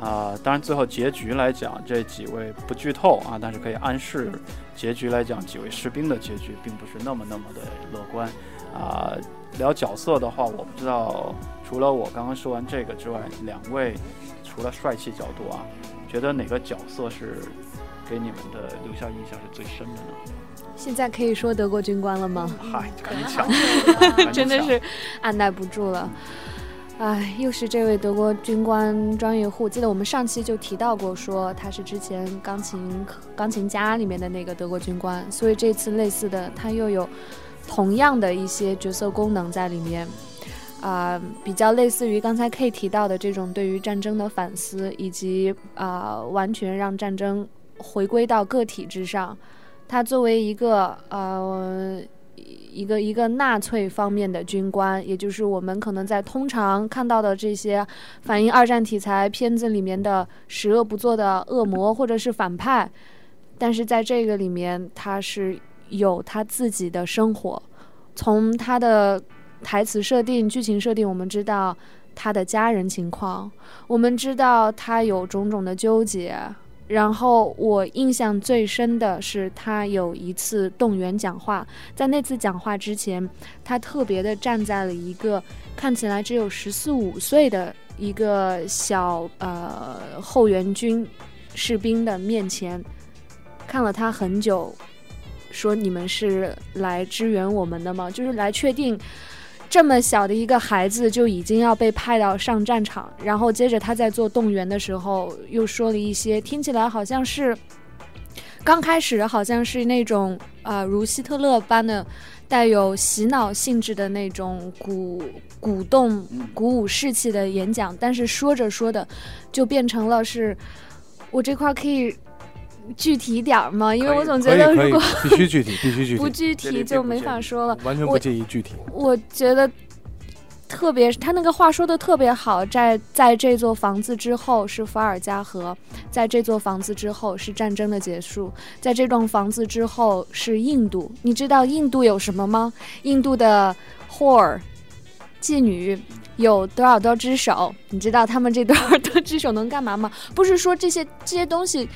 啊，当然最后结局来讲，这几位不剧透啊，但是可以暗示，结局来讲，几位士兵的结局并不是那么那么的乐观啊。聊角色的话，我不知道，除了我刚刚说完这个之外，两位除了帅气角度啊，觉得哪个角色是给你们的留下印象是最深的呢？现在可以说德国军官了吗？嗨，赶紧抢！真的是按耐不住了。哎，又是这位德国军官专业户。记得我们上期就提到过，说他是之前钢琴钢琴家里面的那个德国军官，所以这次类似的，他又有同样的一些角色功能在里面。啊，比较类似于刚才 K 提到的这种对于战争的反思，以及啊，完全让战争回归到个体之上。他作为一个呃一个一个纳粹方面的军官，也就是我们可能在通常看到的这些反映二战题材片子里面的十恶不作的恶魔或者是反派，但是在这个里面他是有他自己的生活。从他的台词设定、剧情设定，我们知道他的家人情况，我们知道他有种种的纠结。然后我印象最深的是，他有一次动员讲话，在那次讲话之前，他特别的站在了一个看起来只有十四五岁的一个小呃后援军士兵的面前，看了他很久，说：“你们是来支援我们的吗？就是来确定。”这么小的一个孩子就已经要被派到上战场，然后接着他在做动员的时候又说了一些听起来好像是刚开始好像是那种啊如希特勒般的带有洗脑性质的那种鼓鼓动鼓舞士气的演讲，但是说着说的就变成了是我这块可以。具体点儿吗？因为我总觉得如果必须具体，必须具体，不具体就没法说了。完全不介意具体。我觉得，特别他那个话说的特别好，在在这座房子之后是伏尔加河，在这座房子之后是战争的结束，在这栋房子之后是印度。你知道印度有什么吗？印度的 whore 妓女有多少多只手？你知道他们这多少多只手能干嘛吗？不是说这些这些东西。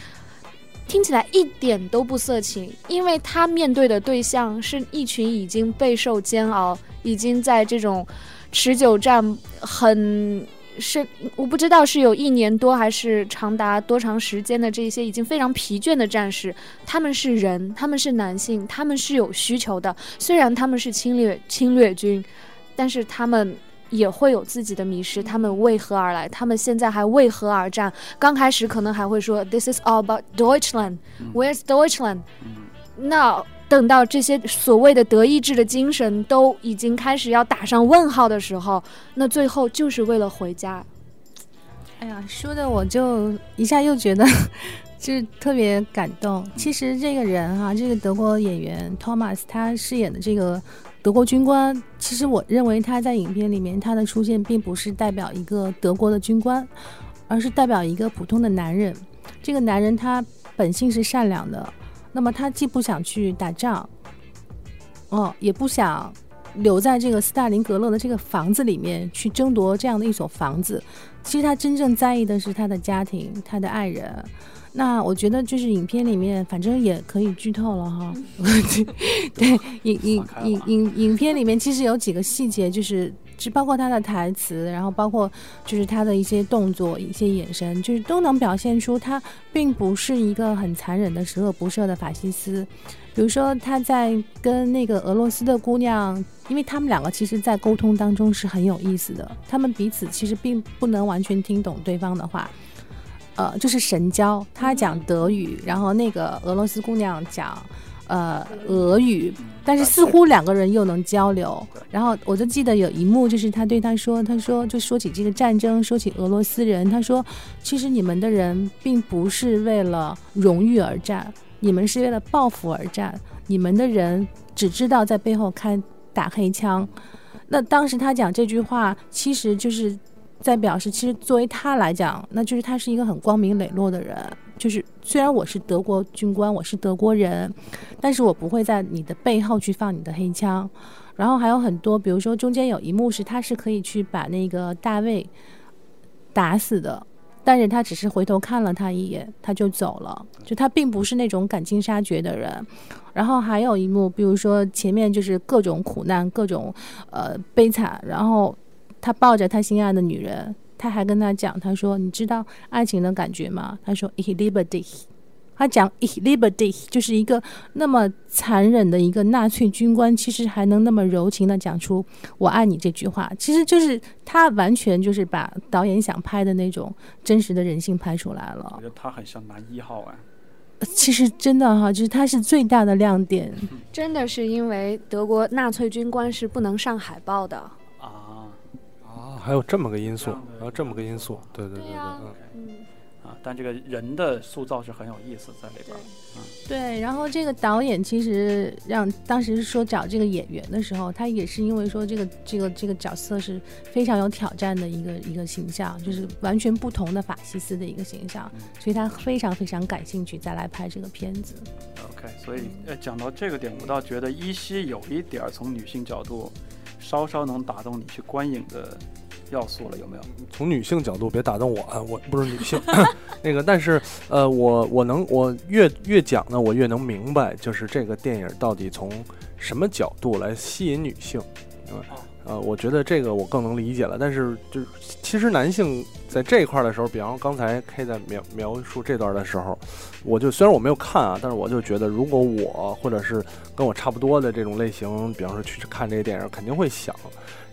听起来一点都不色情，因为他面对的对象是一群已经备受煎熬、已经在这种持久战很是我不知道是有一年多还是长达多长时间的这些已经非常疲倦的战士。他们是人，他们是男性，他们是有需求的。虽然他们是侵略侵略军，但是他们。也会有自己的迷失，他们为何而来？他们现在还为何而战？刚开始可能还会说 “This is all about Deutschland, Where's Deutschland？” 那等到这些所谓的德意志的精神都已经开始要打上问号的时候，那最后就是为了回家。哎呀，说的我就一下又觉得 就是特别感动。其实这个人哈，这个德国演员 Thomas 他饰演的这个。德国军官，其实我认为他在影片里面他的出现，并不是代表一个德国的军官，而是代表一个普通的男人。这个男人他本性是善良的，那么他既不想去打仗，哦，也不想留在这个斯大林格勒的这个房子里面去争夺这样的一所房子。其实他真正在意的是他的家庭，他的爱人。那我觉得就是影片里面，反正也可以剧透了哈。对，影影影影影片里面其实有几个细节，就是就包括他的台词，然后包括就是他的一些动作、一些眼神，就是都能表现出他并不是一个很残忍的十恶不赦的法西斯。比如说他在跟那个俄罗斯的姑娘，因为他们两个其实，在沟通当中是很有意思的，他们彼此其实并不能完全听懂对方的话。呃，就是神交，他讲德语，然后那个俄罗斯姑娘讲，呃俄语，嗯但是似乎两个人又能交流。然后我就记得有一幕，就是他对他说：“他说就说起这个战争，说起俄罗斯人，他说其实你们的人并不是为了荣誉而战，你们是为了报复而战，你们的人只知道在背后开打黑枪。”那当时他讲这句话，其实就是在表示，其实作为他来讲，那就是他是一个很光明磊落的人。就是虽然我是德国军官，我是德国人，但是我不会在你的背后去放你的黑枪。然后还有很多，比如说中间有一幕是他是可以去把那个大卫打死的，但是他只是回头看了他一眼，他就走了。就他并不是那种赶尽杀绝的人。然后还有一幕，比如说前面就是各种苦难、各种呃悲惨，然后他抱着他心爱的女人，他还跟他讲，他说：“你知道爱情的感觉吗？”他说 “Ich liebe dich。”他讲 “Ich liebe dich”，就是一个那么残忍的一个纳粹军官，其实还能那么柔情的讲出“我爱你”这句话，其实就是他完全就是把导演想拍的那种真实的人性拍出来了我。觉得他很像男一号啊。其实真的哈，就是他是最大的亮点。真的是因为德国纳粹军官是不能上海报的。啊啊，还有这么个因素还有这么个因素，对对对对，嗯，啊，但这个人的塑造是很有意思在里边儿。对，然后这个导演其实让当时说找这个演员的时候，他也是因为说这个这个这个角色是非常有挑战的一个一个形象，就是完全不同的法西斯的一个形象，所以他非常非常感兴趣再来拍这个片子。OK，所以呃，讲到这个点，我倒觉得依稀有一点儿从女性角度，稍稍能打动你去观影的要素了，有没有？从女性角度别打动我啊，我不是女性，那个，但是呃，我我能我越越讲呢，我越能明白，就是这个电影到底从什么角度来吸引女性，呃呃，我觉得这个我更能理解了。但是就是其实男性在这一块的时候，比方刚才 K 在描描述这段的时候，我就虽然我没有看啊，但是我就觉得，如果我或者是跟我差不多的这种类型，比方说去看这个电影，肯定会想。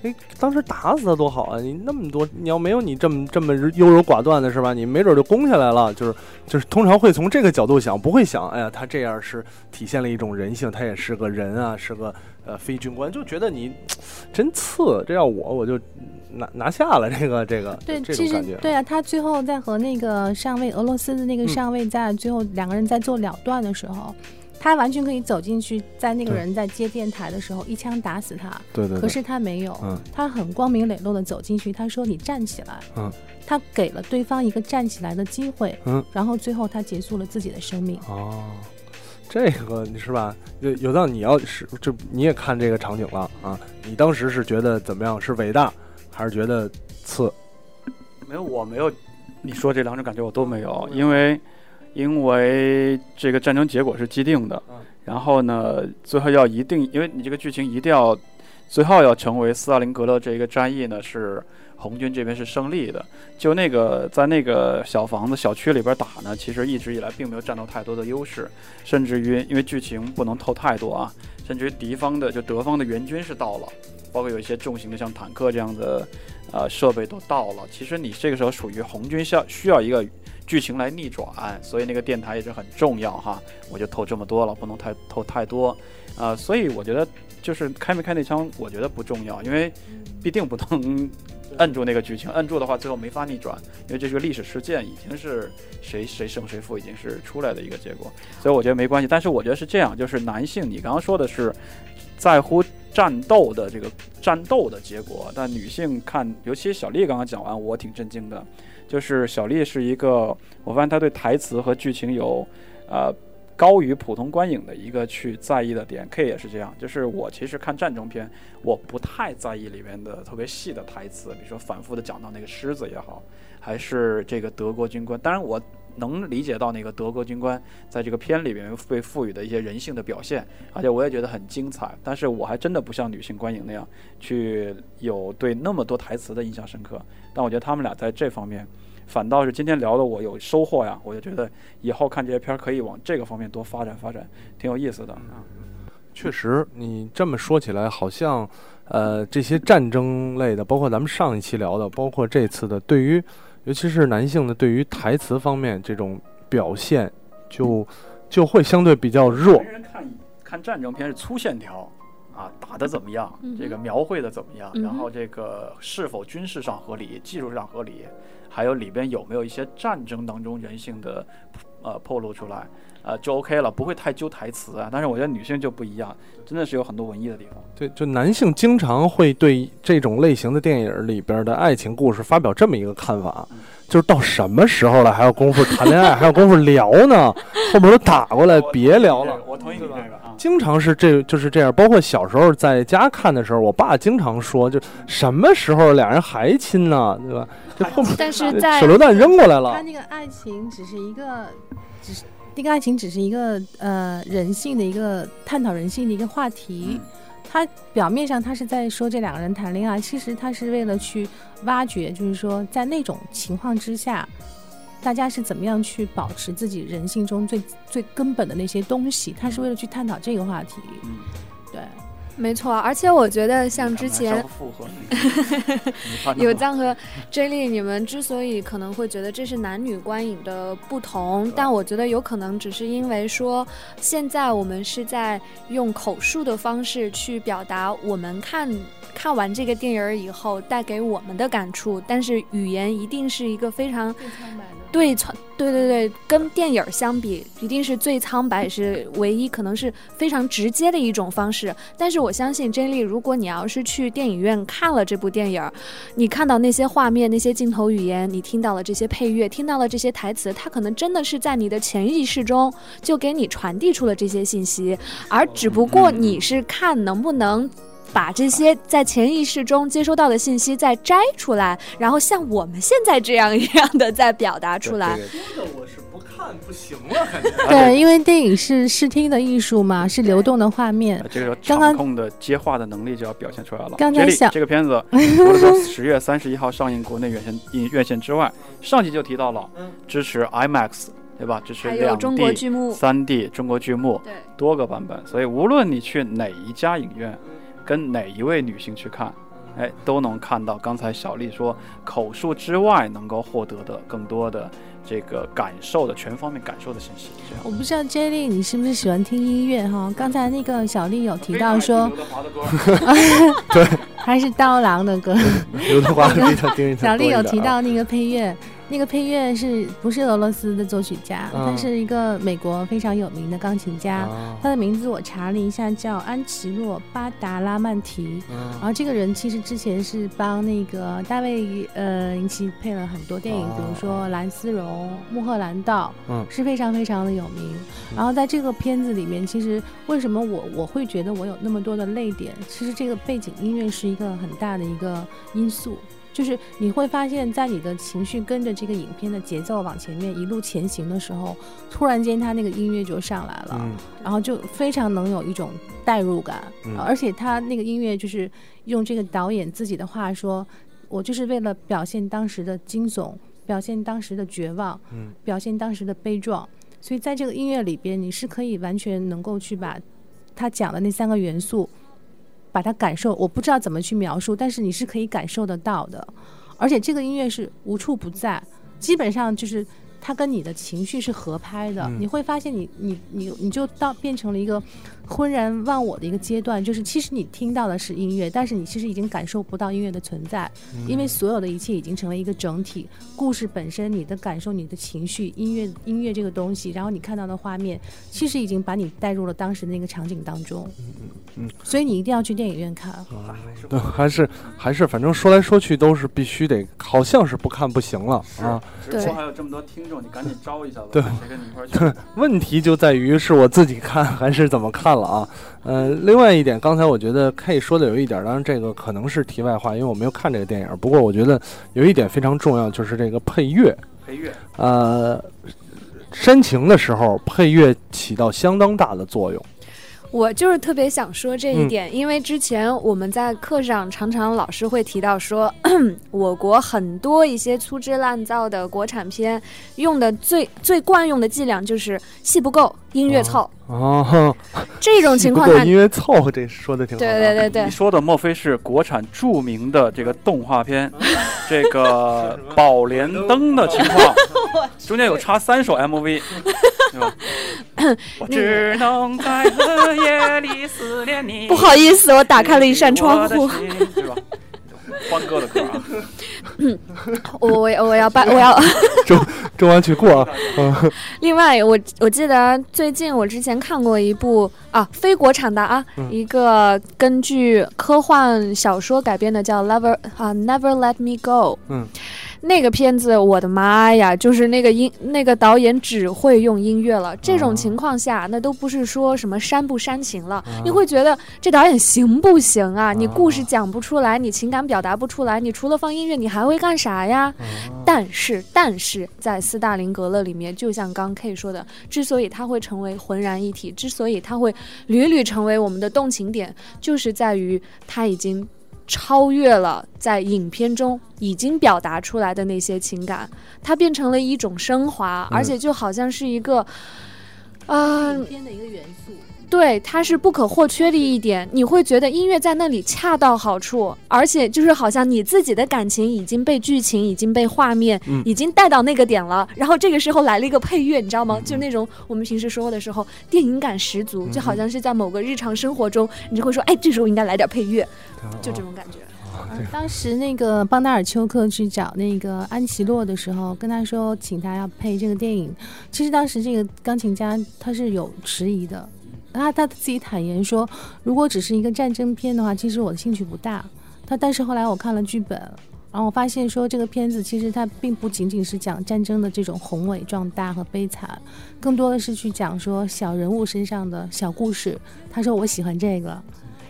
哎，当时打死他多好啊！你那么多，你要没有你这么这么优柔寡断的是吧？你没准就攻下来了。就是就是，通常会从这个角度想，不会想，哎呀，他这样是体现了一种人性，他也是个人啊，是个呃非军官，就觉得你真次。这要我，我就拿拿下了这个这个对，其实这种感觉。对啊，他最后在和那个上尉俄罗斯的那个嗯上尉在最后两个人在做了断的时候，他完全可以走进去，在那个人在接电台的时候一枪打死他，对对对，可是他没有，嗯他很光明磊落的走进去，他说：“你站起来。”嗯，他给了对方一个站起来的机会，嗯，然后最后他结束了自己的生命。哦，这个你是吧？有有道你要是这你也看这个场景了啊？你当时是觉得怎么样？是伟大，还是觉得次？没有，我没有。你说这两种感觉我都没有，因为因为这个战争结果是既定的嗯，然后呢，最后要一定，因为你这个剧情一定要最后要成为斯大林格勒这一个战役呢是红军这边是胜利的。就那个在那个小房子小区里边打呢，其实一直以来并没有占到太多的优势，甚至于因为剧情不能透太多啊，甚至于敌方的就德方的援军是到了，包括有一些重型的像坦克这样的呃设备都到了。其实你这个时候属于红军需要需要一个剧情来逆转，所以那个电台也是很重要哈。我就透这么多了，不能太透太多，呃，所以我觉得就是开没开那枪，我觉得不重要，因为必定不能摁住那个剧情，摁住的话最后没法逆转，因为这是个历史事件，已经是谁谁胜谁负已经是出来的一个结果，所以我觉得没关系。但是我觉得是这样，就是男性，你刚刚说的是在乎战斗的这个战斗的结果，但女性看，尤其小丽刚刚讲完，我挺震惊的，就是小丽是一个，我发现她对台词和剧情有，呃。高于普通观影的一个去在意的点，K 也是这样。就是我其实看战争片，我不太在意里面的特别细的台词，比如说反复的讲到那个狮子也好，还是这个德国军官。当然，我能理解到那个德国军官在这个片里面被赋予的一些人性的表现，而且我也觉得很精彩。但是我还真的不像女性观影那样去有对那么多台词的印象深刻。但我觉得他们俩在这方面。反倒是今天聊的我有收获呀，我就觉得以后看这些片儿可以往这个方面多发展发展，挺有意思的啊。确实，你这么说起来，好像呃这些战争类的，包括咱们上一期聊的，包括这次的，对于尤其是男性的，对于台词方面这种表现，就就会相对比较弱。人看看战争片是粗线条。啊，打的怎么样？嗯这个描绘的怎么样？然后这个是否军事上合理、技术上合理？还有里边有没有一些战争当中人性的呃暴露出来？呃，就 OK 了，不会太揪台词啊。但是我觉得女性就不一样，真的是有很多文艺的地方。对，就男性经常会对这种类型的电影里边的爱情故事发表这么一个看法，就是到什么时候了还有功夫谈恋爱，还有功夫聊呢？后面都打过来，别聊了。我同意你这个啊。经常是这就是这样，包括小时候在家看的时候，我爸经常说，就什么时候俩人还亲呢，对吧？这后面但是在手榴弹扔过来了他，那个爱情只是一个，只是那个爱情只是一个呃人性的一个探讨人性的一个话题。嗯他表面上他是在说这两个人谈恋爱，其实他是为了去挖掘，就是说在那种情况之下，大家是怎么样去保持自己人性中最最根本的那些东西，他是为了去探讨这个话题。嗯，对，没错，而且我觉得像之前 有藏和 J 莉，你们之所以可能会觉得这是男女观影的不同，但我觉得有可能只是因为说，现在我们是在用口述的方式去表达我们看看完这个电影儿以后带给我们的感触，但是语言一定是一个非常。对苍对对对，跟电影儿相比，一定是最苍白，是唯一可能是非常直接的一种方式。但是我相信 J 莉，如果你要是去电影院看了这部电影儿，你看到那些画面、那些镜头语言，你听到了这些配乐，听到了这些台词，它可能真的是在你的潜意识中就给你传递出了这些信息，而只不过你是看能不能。把这些在潜意识中接收到的信息再摘出来，然后像我们现在这样一样的再表达出来。这个我是不看不行了，感觉。对，因为电影是视听的艺术嘛，是流动的画面呃。这个时候刚刚场控的接话的能力就要表现出来了。这里刚才想这个片子 除了说十月三十一号上映国内院线影院线之外，上期就提到了支持 IMAX，对吧？支持两还有中国 D、剧目，三 D 中国剧目对，多个版本，所以无论你去哪一家影院，跟哪一位女性去看。哎，都能看到刚才小丽说口述之外能够获得的更多的这个感受的全方面感受的信息。这样我不知道 J 莉你是不是喜欢听音乐哈？刚才那个小丽有提到说，刘德华的歌，还是刀郎的歌。刘德华比他盯小丽有提啊到那个配乐，那个配乐是不是俄罗斯的作曲家？嗯他是一个美国非常有名的钢琴家。啊他的名字我查了一下，叫安琪洛·巴达拉曼提。然后这个人其实之前是帮那个大卫呃林奇配了很多电影，哦比如说《蓝丝绒》《穆赫兰道》，嗯是非常非常的有名。然后在这个片子里面，其实为什么我我会觉得我有那么多的泪点？其实这个背景音乐是一个很大的一个因素。就是你会发现在你的情绪跟着这个影片的节奏往前面一路前行的时候，突然间他那个音乐就上来了，嗯然后就非常能有一种代入感，嗯。而且他那个音乐就是用这个导演自己的话说，我就是为了表现当时的惊悚，表现当时的绝望，嗯表现当时的悲壮，所以在这个音乐里边，你是可以完全能够去把他讲的那三个元素，把它感受，我不知道怎么去描述，但是你是可以感受得到的，而且这个音乐是无处不在，基本上就是。它跟你的情绪是合拍的，嗯你会发现你你你你就到变成了一个浑然忘我的一个阶段，就是其实你听到的是音乐，但是你其实已经感受不到音乐的存在，因为所有的一切已经成为一个整体。故事本身，你的感受、你的情绪、音乐音乐这个东西，然后你看到的画面，其实已经把你带入了当时那个场景当中。嗯嗯所以你一定要去电影院看。对，还是还是，反正说来说去都是必须得，好像是不看不行了啊。对直播还有这么多听众，你赶紧招一下吧，对看谁跟你一块去。问题就在于是我自己看还是怎么看了啊？呃，另外一点，刚才我觉得 K 说的有一点，当然这个可能是题外话，因为我没有看这个电影。不过我觉得有一点非常重要，就是这个配乐。配乐，呃，煽情的时候，配乐起到相当大的作用。我就是特别想说这一嗯点，因为之前我们在课上常常老师会提到说，我国很多一些粗制滥造的国产片用的最最惯用的伎俩就是戏不够，音乐凑。哦，这种情况下，因为凑合，这说的挺好的。对对对对你，说的莫非是国产著名的这个动画片，这个 《宝莲灯》的情况？中间有插三首 MV，对吧？我只能在黑夜里思念你。不好意思，我打开了一扇窗户。对吧？欢哥的歌啊！我我我要办我要中中完曲库啊。嗯另外，我我记得最近我之前看过一部啊，非国产的啊，嗯一个根据科幻小说改编的叫《Never 啊 Never Let Me Go》。嗯，那个片子，我的妈呀，就是那个音那个导演只会用音乐了。这种情况下，那都不是说什么煽不煽情了，你会觉得这导演行不行啊？你故事讲不出来，你情感表达不出来，你除了放音乐，你还会干啥呀？但是，但是在斯大林格勒里面，就像刚 K 说的，之所以它会成为浑然一体，之所以它会屡屡成为我们的动情点，就是在于它已经超越了在影片中已经表达出来的那些情感，它变成了一种升华，而且就好像是一个，啊、片的一个元素。对，它是不可或缺的一点。你会觉得音乐在那里恰到好处，而且就是好像你自己的感情已经被剧情、已经被画面、嗯已经带到那个点了。然后这个时候来了一个配乐，你知道吗？就那种我们平时说话的时候，电影感十足，就好像是在某个日常生活中，你就会说，哎，这时候应该来点配乐，就这种感觉。呃当时那个邦达尔丘克去找那个安琪洛的时候，跟他说请他要配这个电影。其实当时这个钢琴家他是有迟疑的，他他自己坦言说，如果只是一个战争片的话，其实我的兴趣不大。他但是后来我看了剧本，然后我发现说这个片子其实它并不仅仅是讲战争的这种宏伟壮大和悲惨，更多的是去讲说小人物身上的小故事。他说我喜欢这个。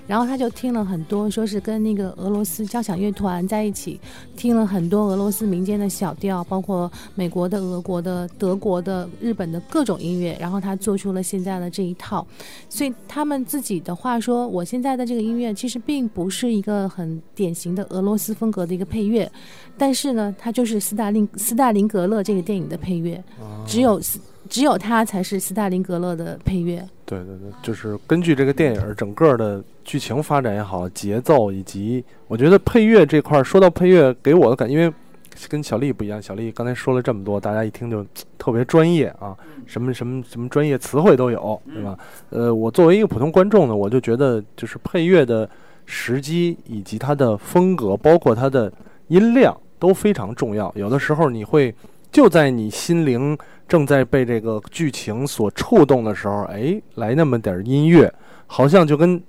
然后他就听了很多，说是跟那个俄罗斯交响乐团在一起，听了很多俄罗斯民间的小调，包括美国的、俄国的、德国的、日本的各种音乐，然后他做出了现在的这一套。所以他们自己的话说，我现在的这个音乐其实并不是一个很典型的俄罗斯风格的一个配乐，但是呢，它就是斯大林斯大林格勒这个电影的配乐，只有斯只有它才是斯大林格勒的配乐。对对对，就是根据这个电影整个的剧情发展也好，节奏以及我觉得配乐这块儿，说到配乐给我的感，因为跟小丽不一样，小丽刚才说了这么多，大家一听就特别专业啊，什么什么什么专业词汇都有，对吧？呃，我作为一个普通观众呢，我就觉得就是配乐的时机以及它的风格，包括它的音量都非常重要。有的时候你会就在你心灵正在被这个剧情所触动的时候，哎，来那么点儿音乐，好像就跟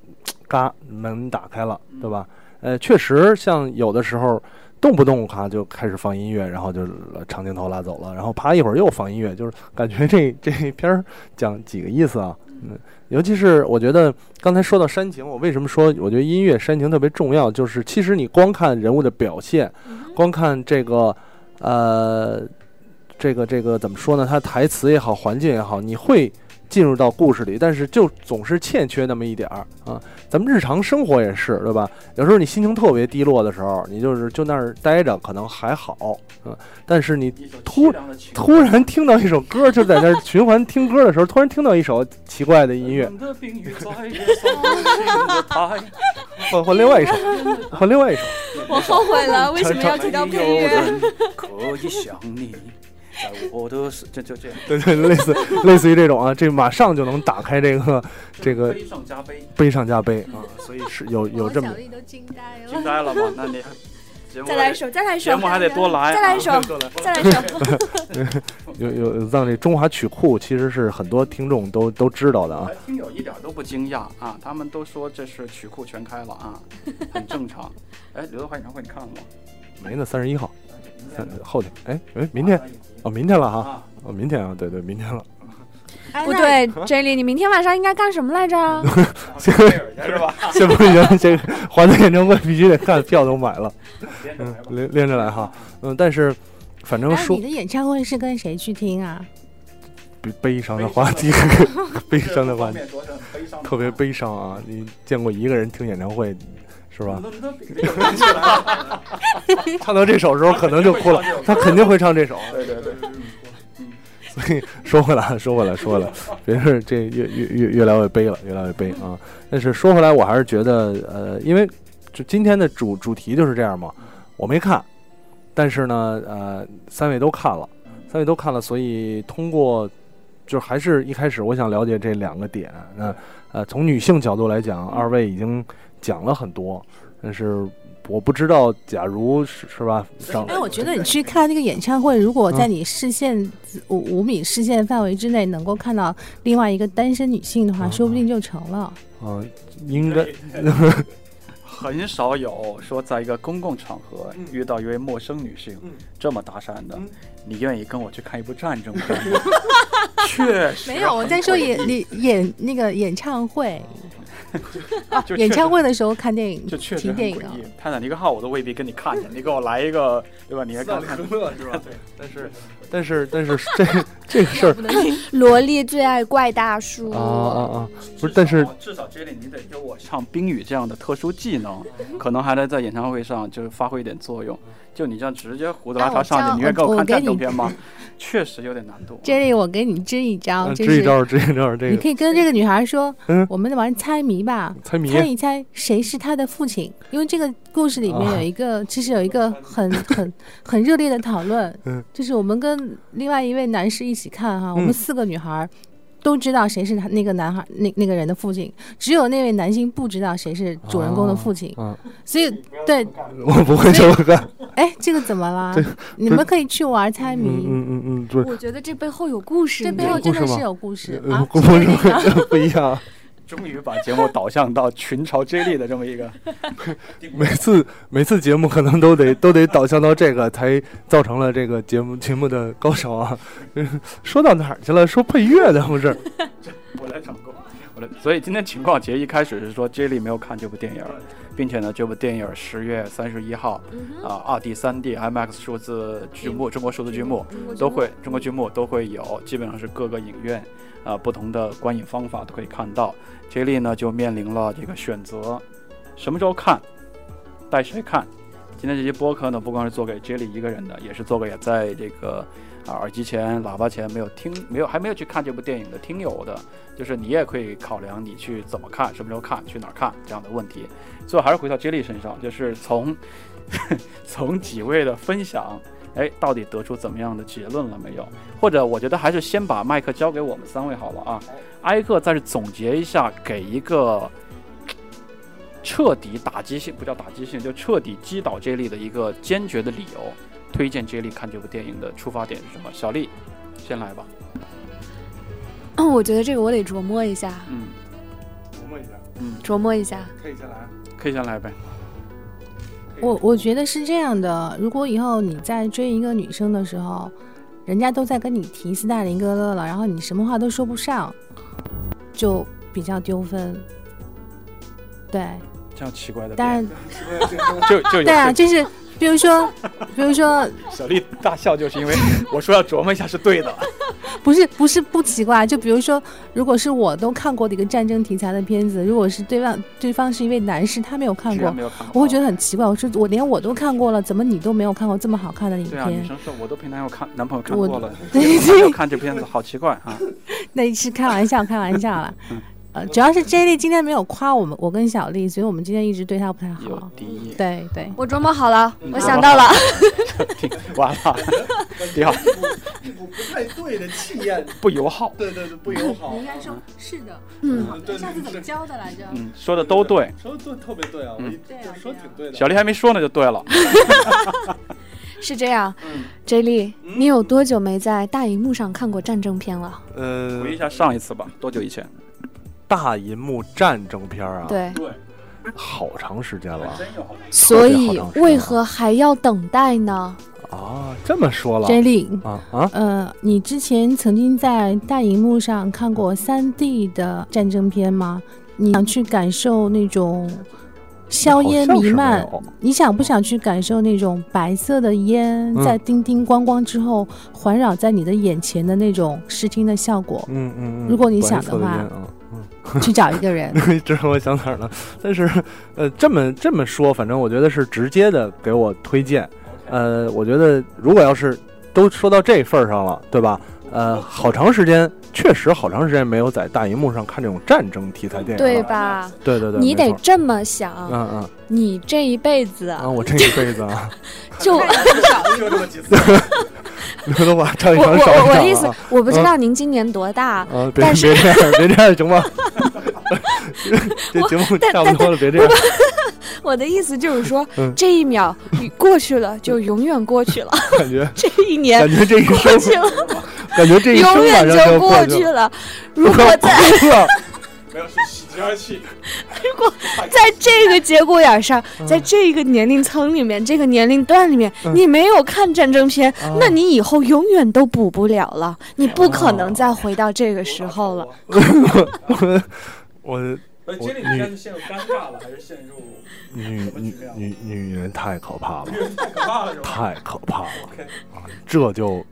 嘎门打开了，对吧？呃，确实，像有的时候动不动咔就开始放音乐，然后就长镜头拉走了，然后啪一会儿又放音乐，就是感觉这 这片儿讲几个意思啊？嗯，尤其是我觉得刚才说到煽情，我为什么说我觉得音乐煽情特别重要？就是其实你光看人物的表现，光看这个呃。这个这个怎么说呢？它台词也好，环境也好，你会进入到故事里，但是就总是欠缺那么一点儿啊。咱们日常生活也是，对吧？有时候你心情特别低落的时候，你就是就那儿待着，可能还好，嗯，但是你突突然听到一首歌，就在那儿循环听歌的时候，突然听到一首奇怪的音乐，换换另外一首，换另外一首，我后悔了，为什么要提到配乐？可以想你，在 我都是就就这样，对对，类似类似于这种啊，这马上就能打开这个这个悲上加杯，杯上加杯啊，所以是有有这么丽都惊呆了。惊呆了吗？那你节目再来一首，再来一首，节目还得多来，再来一首啊，再来一首。有有有让这中华曲库其实是很多听众都都知道的啊。哎，听友一点都不惊讶啊，他们都说这是曲库全开了啊，很正常。哎，刘德华演唱会你看了吗？没呢，三十一号，三后天，哎哎，明天哦，明天了哈，啊，哦，明天啊，对对，明天了，不对，J 莉，你明天晚上应该干什么来着？是吧？这不行，这个华仔演唱会必须得看，票都买了，嗯，连连着来哈，嗯，但是反正哎，说你的演唱会是跟谁去听啊？悲 悲伤的话题，悲伤的话题，特别悲伤啊！你见过一个人听演唱会是吧？唱到这首的时候可能就哭了，他肯定会唱这首。对对对，所以说回来，说回来，说回来，别是这越越越越聊越悲了，越来越悲啊！但是说回来，我还是觉得，呃，因为就今天的主主题就是这样嘛，我没看，但是呢，呃，三位都看了，三位都看了，所以通过就还是一开始我想了解这两个点。那呃，从女性角度来讲，二位已经讲了很多，但是我不知道，假如是是吧？上哎，我觉得你去看那个演唱会，如果在你视线五五米视线范围之内能够看到另外一个单身女性的话，嗯说不定就成了。嗯、应该很少有说在一个公共场合遇到一位陌生女性嗯这么搭讪的嗯，你愿意跟我去看一部战争片？确实没有，我在说演演那个演唱会 啊就，演唱会的时候看电影就确实听电影啊。很诡异。泰坦尼克号我都未必跟你看见，你给我来一个，对吧？你还看看乐是吧？但是但是但是这这个事儿 萝莉最爱怪大叔。啊啊啊，不是，但是至少这里你得给我唱冰雨这样的特殊技能，可能还得在演唱会上就是发挥一点作用。就你这样直接胡子拉碴上去，你愿意给我看我给你战争片吗？确实有点难度。这里我给你支一招，支一招支一招，这个你可以跟这个女孩说嗯，我们玩猜谜吧，猜谜猜一猜谁是她的父亲。因为这个故事里面啊有一个，其实有一个很 很很热烈的讨论嗯，就是我们跟另外一位男士一起看哈，我嗯们四个女孩。都知道谁是他那个男孩那那个人的父亲，只有那位男性不知道谁是主人公的父亲，嗯，所以对，我不会这么干，哎，这个怎么啦？你们可以去玩猜谜，嗯嗯嗯嗯，对，我觉得这背后有故事，这背后真的是有故事呃啊！不不是不一样。终于把节目导向到群嘲 J 莉的这么一个，每次每次节目可能都得都得导向到这个，才造成了这个节目节目的高潮啊！说到哪儿去了？说配乐的不是？我来掌控。我来，所以今天情况节一开始是说 J 莉没有看这部电影，并且呢，这部电影十月三十一号啊，二 D、三 D、IMAX 数字剧目、中国数字剧目都会，中国剧目都会有，基本上是各个影院啊不同的观影方法都可以看到。J 莉呢就面临了这个选择，什么时候看，带谁看。今天这期播客呢，不光是做给 J 莉一个人的，也是做给在这个啊耳机前、喇叭前没有听、没有还没有去看这部电影的听友的，就是你也可以考量你去怎么看、什么时候看、去哪儿看这样的问题。最后还是回到 J 莉身上，就是从 从几位的分享，哎，到底得出怎么样的结论了没有？或者我觉得还是先把麦克交给我们三位好了啊，挨个再去总结一下，给一个彻底打击性，不叫打击性，就彻底击倒 J 莉的一个坚决的理由。推荐接力看这部电影的出发点是什么？小丽，先来吧。嗯，我觉得这个我得琢磨一下，嗯琢磨一下，嗯，琢磨一下。可以先来。可以先来呗。我我觉得是这样的，如果以后你在追一个女生的时候，人家都在跟你提斯大林哥哥了，然后你什么话都说不上，就比较丢分。对，这样奇怪的但是，就就 对啊，就是比如说，比如说，小丽大笑，就是因为 我说要琢磨一下是对的。不是不是不奇怪，就比如说，如果是我都看过的一个战争题材的片子，如果是对方对方是一位男士，他没有看过，我会觉得很奇怪。我说我连我都看过了，怎么你都没有看过这么好看的影对啊，女片？生说我都陪男友看，男朋友看过了，对没有看这片子，好奇怪啊。那是开玩笑，开玩笑啦嗯。呃，主要是 J 莉今天没有夸我们，我跟小丽，所以我们今天一直对她不太好。第一，对对，我琢磨好了，嗯我想到了，听 完了，你好，不不太对的气焰，不友好。对对对，不友好你应该说是的。嗯，对下次怎么教的来着？嗯，说的都对，说的都特别对啊，我一对啊说挺对的小丽还没说呢就对了。是这样。嗯 J 莉，你有多久没在大荧幕上看过战争片了？呃回忆一下上一次吧，多久以前？大银幕战争片啊，，对，对，好长时间了。所以为何还要等待呢？啊，这么说了。J 莉，啊啊，呃，你之前曾经在大荧幕上看过三 D 的战争片吗？你想去感受那种硝烟弥漫？你想不想去感受那种白色的烟嗯。在叮叮咣咣之后环绕在你的眼前的那种视听的效果？嗯嗯嗯，如果你想的的话 去找一个人，嗯，知道我想哪儿了。但是，呃，这么这么说，反正我觉得是直接的给我推荐。呃，我觉得如果要是都说到这份儿上了，对吧？呃，好长时间，确实好长时间没有在大荧幕上看这种战争题材电影了。对吧？对对对，你得这么想，嗯嗯你这一辈子啊，我这一辈子啊，就就这么几次。刘德华唱一我我场少一场我我的意思啊，我不知道您今年多大，啊！别但是别这样，别这样行吗？这节目差不多了，别这样。我的意思就是说嗯，这一秒你过去了，就永远过去了，感觉这一年感觉这一过生，去了，感觉这一生永远马上就要过去了。如果在 没有是喜极而泣。在这个节骨眼上，在这个年龄层里面，这个年龄段里面，嗯你没有看战争片，啊那你以后永远都补不了了，你不可能再回到这个时候了。我呃，我接力你现在是陷入尴尬了，还是陷入 女女女女人太可怕了，太可怕了，太可怕了！这就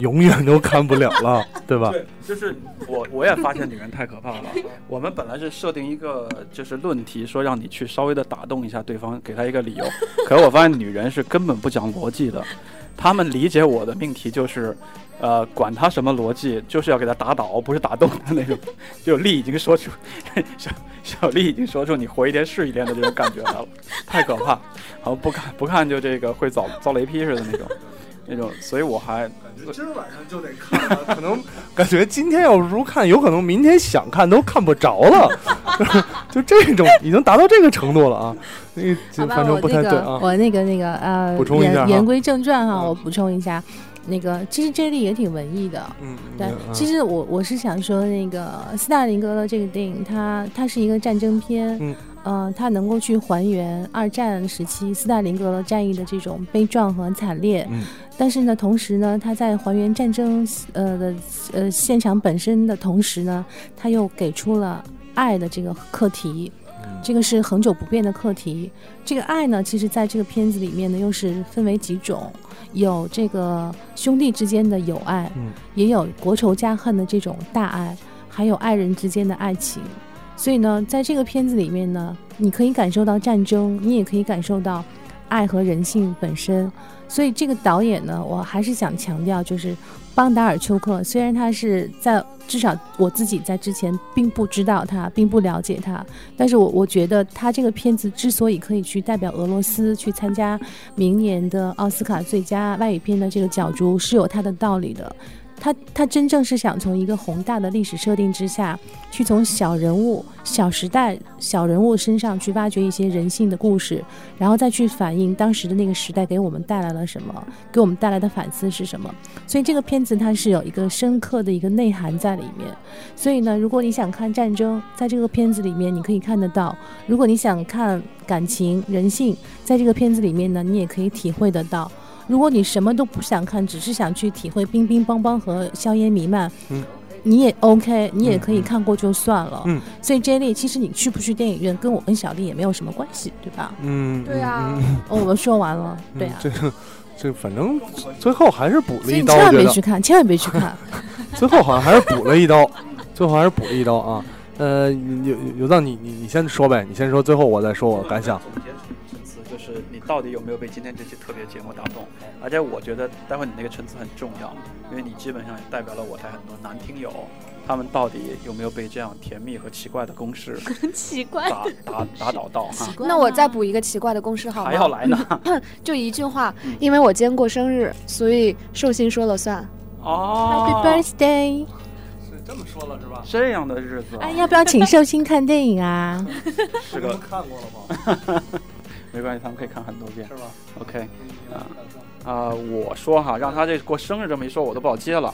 永远都看不了了，对吧？对，就是我我也发现女人太可怕了。我们本来是设定一个就是论题，说让你去稍微的打动一下对方，给他一个理由。可是我发现女人是根本不讲逻辑的，她们理解我的命题就是，呃，管他什么逻辑，就是要给他打倒，不是打动的那种。就力已经说出，小小力已经说出你活一天是一天的这种感觉来了，太可怕。好不看不看就这个会遭遭雷劈似的那种，那种，所以我还感觉今儿晚上就得看了，可能 感觉今天要不看，有可能明天想看都看不着了，就这种已经达到这个程度了啊！那个好吧，反正不我那个太对啊。我那个那个呃，补充一下言言归正传哈，嗯我补充一下，那个其实这里也挺文艺的。嗯，对嗯，其实我我是想说，那个斯大林格勒这个电影，它它是一个战争片，嗯，呃，它能够去还原二战时期斯大林格勒战役的这种悲壮和惨烈，嗯。但是呢，同时呢，它在还原战争呃的呃现场本身的同时呢，它又给出了爱的这个课题，嗯。这个是恒久不变的课题。这个爱呢，其实在这个片子里面呢，又是分为几种，有这个兄弟之间的友爱，嗯。也有国仇家恨的这种大爱，还有爱人之间的爱情。所以呢，在这个片子里面呢，你可以感受到战争，你也可以感受到爱和人性本身。所以这个导演呢，我还是想强调，就是邦达尔丘克，虽然他是在至少我自己在之前并不知道他，并不了解他，但是我我觉得他这个片子之所以可以去代表俄罗斯去参加明年的奥斯卡最佳外语片的这个角逐，是有它的道理的。他他真正是想从一个宏大的历史设定之下，去从小人物、小时代、小人物身上去挖掘一些人性的故事，然后再去反映当时的那个时代给我们带来了什么，给我们带来的反思是什么。所以这个片子它是有一个深刻的一个内涵在里面。所以呢，如果你想看战争，在这个片子里面你可以看得到；如果你想看感情、人性，在这个片子里面呢，你也可以体会得到。如果你什么都不想看，只是想去体会冰冰梆梆和硝烟弥漫，嗯，你也 OK，你也可以嗯看过就算了。嗯所以 J 莉，其实你去不去电影院，跟我跟小丽也没有什么关系，对吧？嗯，对啊嗯嗯哦，我们说完了，对啊。嗯这个这反正最后还是补了一刀，千万别去看，千万别去看。最后好像还是补了一刀，最后还是补了一刀啊。呃，有有有道你你你先说呗，你先说，最后我再说我感想。你到底有没有被今天这期特别节目打动？而且我觉得待会你那个陈词很重要，因为你基本上也代表了我台很多男听友，他们到底有没有被这样甜蜜和奇怪的公式很 奇怪。打打打倒到哈？那我再补一个奇怪的公式好吗？还要来呢？就一句话嗯，因为我今天过生日，所以寿星说了算。Happy 哦，birthday！是这么说了是吧？这样的日子啊，哎，要不要请寿星看电影啊？是个看过了吗？没关系，他们可以看很多遍。是吧？OK，啊啊、我说哈，让他这过生日这么一说，我都不好接了。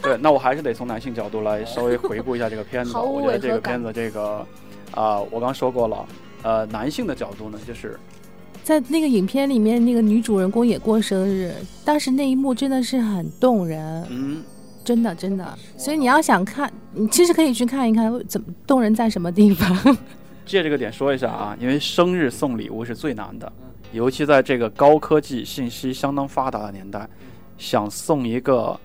对，那我还是得从男性角度来稍微回顾一下这个片子。我觉得这个片子这个啊、我刚说过了，呃，男性的角度呢，就是在那个影片里面，那个女主人公也过生日，当时那一幕真的是很动人，嗯，真的真的。所以你要想看，你其实可以去看一看，怎么动人在什么地方。借这个点说一下啊，因为生日送礼物是最难的，尤其在这个高科技、信息相当发达的年代，想送一个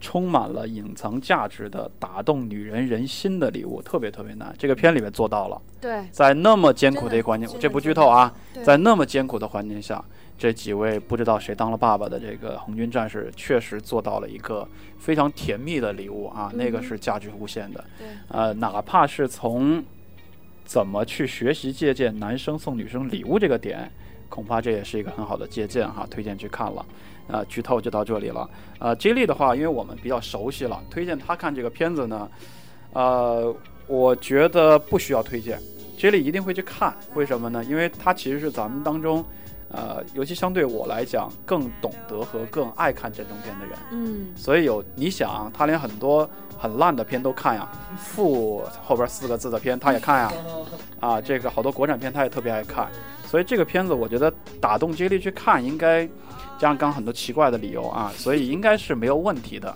充满了隐藏价值的、打动女人人心的礼物，特别特别难。这个片里面做到了，对，在那么艰苦的一个环境，这不剧透啊，在那么艰苦的环境下，这几位不知道谁当了爸爸的这个红军战士，确实做到了一个非常甜蜜的礼物啊，那个是价值无限的。对，呃，哪怕是从怎么去学习借鉴男生送女生礼物这个点，恐怕这也是一个很好的借鉴哈，推荐去看了。啊，剧透就到这里了。啊。接力的话，因为我们比较熟悉了，推荐他看这个片子呢，呃，我觉得不需要推荐接力一定会去看。为什么呢？因为他其实是咱们当中，呃，尤其相对我来讲，更懂得和更爱看战争片的人。嗯，所以有你想，他连很多很烂的片都看呀，负后边四个字的片他也看呀，啊，这个好多国产片他也特别爱看，所以这个片子我觉得打动接力去看，应该加上刚刚很多奇怪的理由啊，所以应该是没有问题的。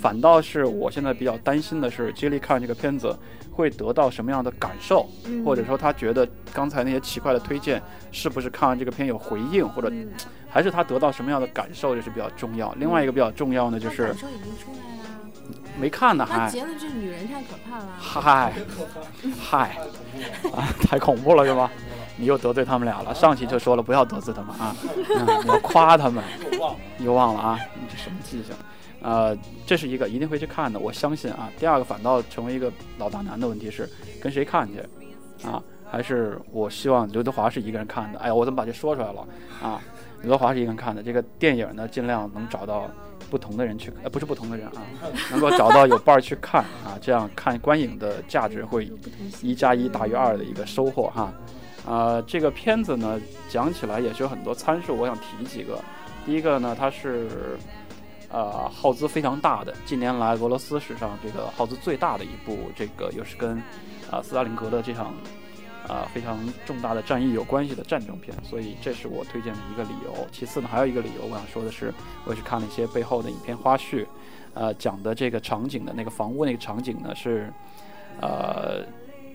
反倒是我现在比较担心的是，接力看这个片子会得到什么样的感受，嗯或者说他觉得刚才那些奇怪的推荐是不是看完这个片有回应，或者嗯还是他得到什么样的感受，这是比较重要。另外一个比较重要的就是感受已经出来了，没看呢，还他结论就是女人太可怕了。嗨嗨啊，太恐怖了是吧？你又得罪他们俩了。上期就说了不要得罪他们啊，嗯、你要夸他们，又忘了啊，你这什么记性？呃，这是一个一定会去看的，我相信啊。第二个反倒成为一个老大难的问题是跟谁看去啊？还是我希望刘德华是一个人看的？哎呀，我怎么把这说出来了啊？刘德华是一个人看的，这个电影呢，尽量能找到不同的人去，呃，不是不同的人啊，能够找到有伴儿去看啊，这样看观影的价值会一加一大于二的一个收获哈。啊，这个片子呢，讲起来也是有很多参数，我想提几个。第一个呢，它是呃耗资非常大的，近年来俄罗斯史上这个耗资最大的一部，这个又是跟啊斯大林格勒这场啊非常重大的战役有关系的战争片，所以这是我推荐的一个理由。其次呢，还有一个理由我想说的是，我也是看了一些背后的影片花絮，呃，讲的这个场景的那个房屋那个场景呢是呃。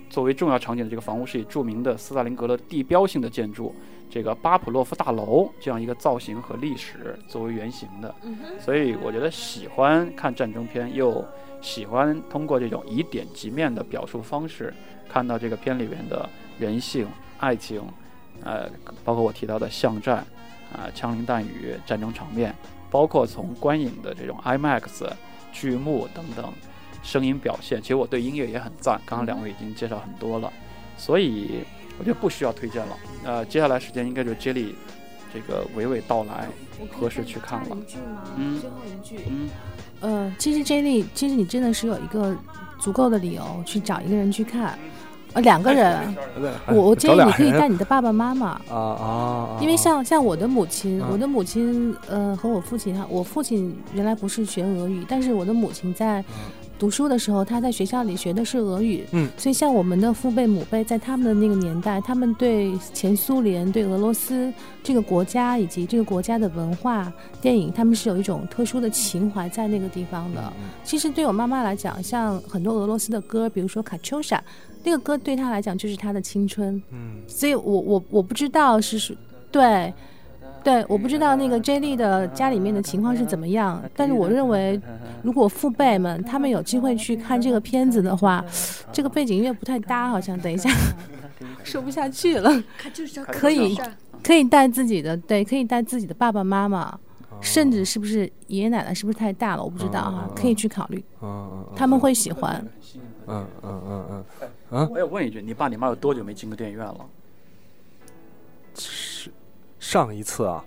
作为重要场景的这个房屋是以著名的斯大林格勒地标性的建筑这个巴甫洛夫大楼这样一个造型和历史作为原型的，所以我觉得喜欢看战争片又喜欢通过这种以点及面的表述方式，看到这个片里面的人性、爱情，呃，包括我提到的巷战，啊、枪林弹雨、战争场面，包括从观影的这种 IMAX 剧目等等。声音表现，其实我对音乐也很赞。刚刚两位已经介绍很多了，所以我觉得不需要推荐了。呃，接下来时间应该就是接力这个娓娓道来。我可以合适去看了加一句吗？嗯最后一句，嗯，呃，其实 J 莉，其实你真的是有一个足够的理由去找一个人去看，呃，两个人。我我建议你可以带你的爸爸妈妈，啊啊啊！因为像像我的母亲，嗯我的母亲呃和我父亲哈，我父亲原来不是学俄语，但是我的母亲在读书的时候，他在学校里学的是俄语，嗯，所以像我们的父辈母辈，在他们的那个年代，他们对前苏联、对俄罗斯这个国家以及这个国家的文化、电影，他们是有一种特殊的情怀在那个地方的。其实对我妈妈来讲，像很多俄罗斯的歌，比如说《卡秋莎》，那个歌对她来讲就是她的青春。嗯所以我我我不知道是是，对，对，我不知道那个 J 莉的家里面的情况是怎么样，但是我认为，如果父辈们他们有机会去看这个片子的话，这个背景音乐不太搭，好像等一下说不下去了，看就是可以可以带自己的，对，可以带自己的爸爸妈妈。甚至是不是爷爷奶奶是不是太大了？我不知道哈嗯嗯，嗯可以去考虑，嗯嗯，他们会喜欢。嗯嗯嗯嗯嗯，我也问一句，你爸你妈有多久没进过电影院了？是上一次啊，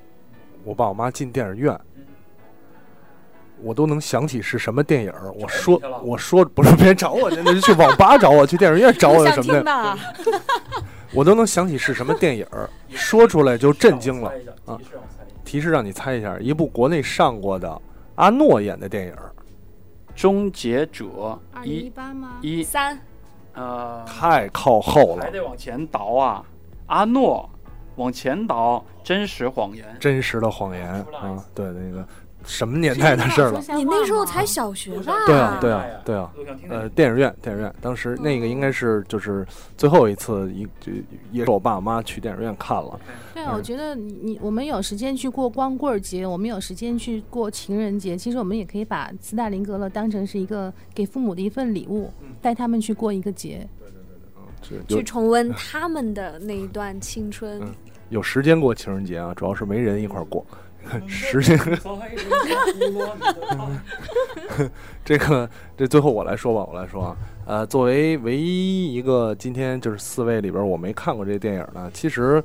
我爸我妈进电影院，我都能想起是什么电影。我说我说不是别人找我去，去网吧找我，去电影院找我。想什么的，我都能想起是什么电影，说出来就震惊了。啊提示让你猜一下，一部国内上过的阿诺演的电影，终结者二一一八吗？一三。呃，太靠后了。还，得往前倒啊，阿诺往前倒，真实谎言。真实的谎言啊，对那个什么年代的事儿了？你那时候才小学吧？对啊，对啊，对啊。呃，电影院，电影院，当时那个应该是就是最后一次一就也是我爸我妈去电影院看了，对啊，我觉得你你我们有时间去过光棍节，我们有时间去过情人节，其实我们也可以把斯大林格勒当成是一个给父母的一份礼物，带他们去过一个节。这有去重温他们的那一段青春。嗯有时间过情人节啊，主要是没人一块儿过。时间 这个这最后我来说吧，我来说啊，呃，作为唯一一个今天就是四位里边我没看过这个电影呢，其实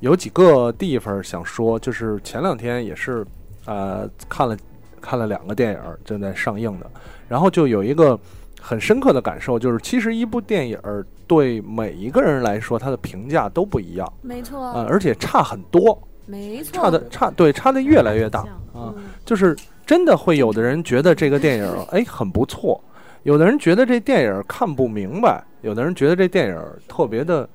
有几个地方想说，就是前两天也是，呃，看了看了两个电影儿正在上映的，然后就有一个很深刻的感受，就是其实一部电影儿对每一个人来说，他的评价都不一样，没错，啊、而且差很多，没错，差的差对差的越来越大。啊，嗯就是真的会有的人觉得这个电影儿 哎很不错，有的人觉得这电影儿看不明白，有的人觉得这电影儿特别的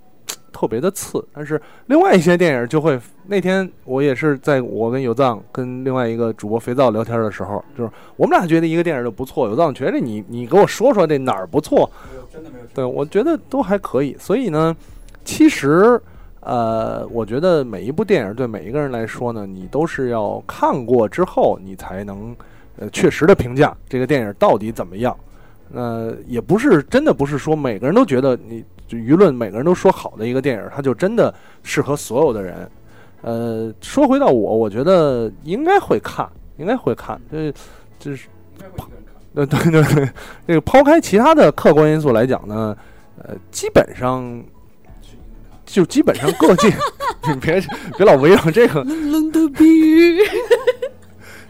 特别的次，但是另外一些电影就会，那天我也是在我跟有藏跟另外一个主播肥皂聊天的时候，就是我们俩觉得一个电影儿就不错，有藏觉得你你给我说说这哪儿不错，真的没有对我觉得都还可以，所以呢，其实。呃，我觉得每一部电影对每一个人来说呢，你都是要看过之后，你才能呃确实的评价这个电影到底怎么样。呃，也不是真的不是说每个人都觉得你就舆论每个人都说好的一个电影，它就真的适合所有的人。呃，说回到我，我觉得应该会看，应该会看，这这是呃，对对对，这个抛开其他的客观因素来讲呢，呃，基本上就基本上各界，你别别老围绕这个，冷冷的比喻，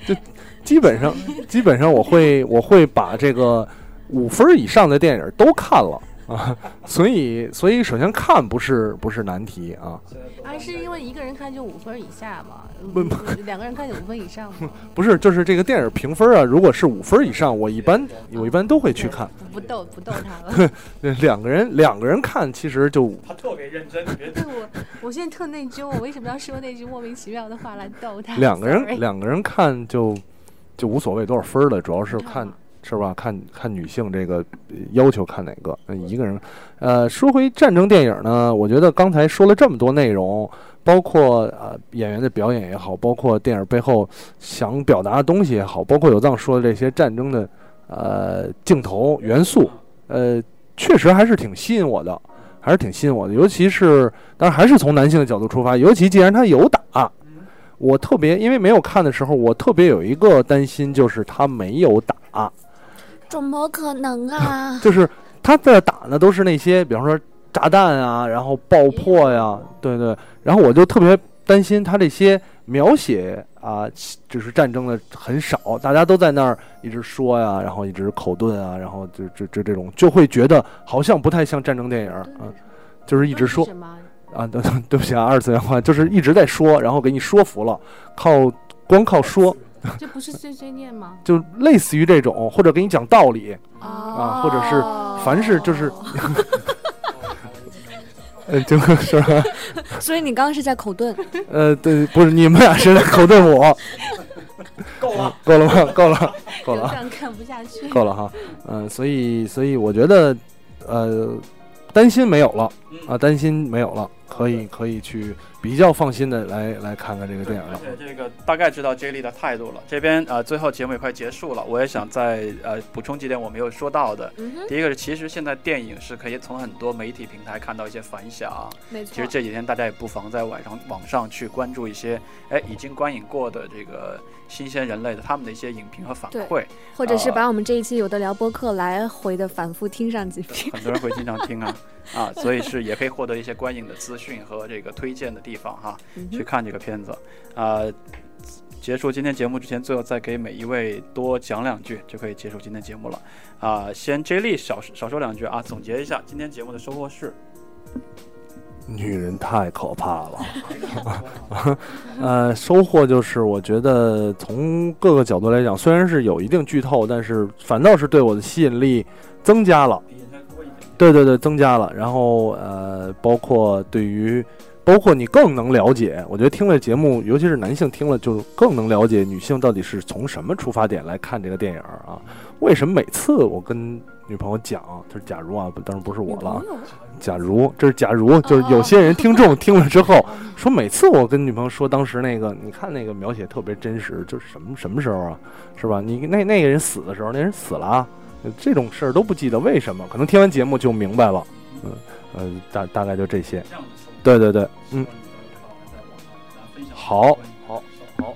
基本上基本上我会我会把这个五分以上的电影都看了啊，所以所以首先看不是不是难题啊，啊，是因为一个人看就五分以下嘛，不嗯两个人看就五分以上嘛，不是就是这个电影评分啊，如果是五分以上，我一般我一般都会去看，不不逗不逗他了。呃 两个人两个人看其实就他特别认真，别对我，我现在特内疚，我为什么要说那句莫名其妙的话来逗他？两个人两个人看就就无所谓多少分了，主要是看嗯是吧？看看女性这个要求看哪个？那一个人，呃，说回战争电影呢，我觉得刚才说了这么多内容，包括呃演员的表演也好，包括电影背后想表达的东西也好，包括有藏说的这些战争的呃镜头元素，呃，确实还是挺吸引我的，还是挺吸引我的。尤其是当然还是从男性的角度出发，尤其既然他有打，我特别因为没有看的时候，我特别有一个担心，就是他没有打。怎么可能啊？就是他在打的，都是那些，比方说炸弹啊，然后爆破呀，对对。然后我就特别担心他这些描写啊，就是战争的很少，大家都在那儿一直说呀，然后一直口遁啊，然后就就就这种，就会觉得好像不太像战争电影，啊，就是一直说？啊，对对不起啊，二次元化，就是一直在说，然后给你说服了，靠光靠说，这不是碎碎念吗？就类似于这种，或者给你讲道理，啊啊或者是凡是就是 呃，就是吧？所以你刚刚是在口遁，呃，对，不是你们俩是在口遁我，够了。够了吗？够了，够了啊，这样看不下去。够了哈。嗯、所以所以我觉得，呃，担心没有了啊，担心没有了，可以可以去比较放心的来来看看这个电影而了。且这个大概知道 J 莉的态度了。这边呃，最后节目也快结束了，我也想再呃补充几点我没有说到的。嗯，第一个是，其实现在电影是可以从很多媒体平台看到一些反响。没错。其实这几天大家也不妨在晚上网上去关注一些，哎，已经观影过的这个新鲜人类的他们的一些影评和反对馈。或者是啊把我们这一期有的聊播客来回的反复听上几遍。很多人会经常听啊啊，所以是也可以获得一些观影的资讯和这个推荐的地方哈，嗯去看这个片子啊。结束今天节目之前，最后再给每一位多讲两句，就可以结束今天节目了啊。先 J 莉少少说两句啊，总结一下今天节目的收获是。女人太可怕了。呃，收获就是我觉得从各个角度来讲，虽然是有一定剧透，但是反倒是对我的吸引力增加了。对对对，增加了。然后呃，包括对于，包括你更能了解，我觉得听了节目，尤其是男性听了，就更能了解女性到底是从什么出发点来看这个电影啊？为什么每次我跟女朋友讲，就是假如啊，当然不是我了啊，假如这是假如，就是有些人听众听了之后说，每次我跟女朋友说当时那个，你看那个描写特别真实，就是什么什么时候啊，是吧？你那那个人死的时候，那人死了啊，这种事儿都不记得，为什么？可能听完节目就明白了，嗯呃，大大概就这些。对对对，嗯，好，好，好，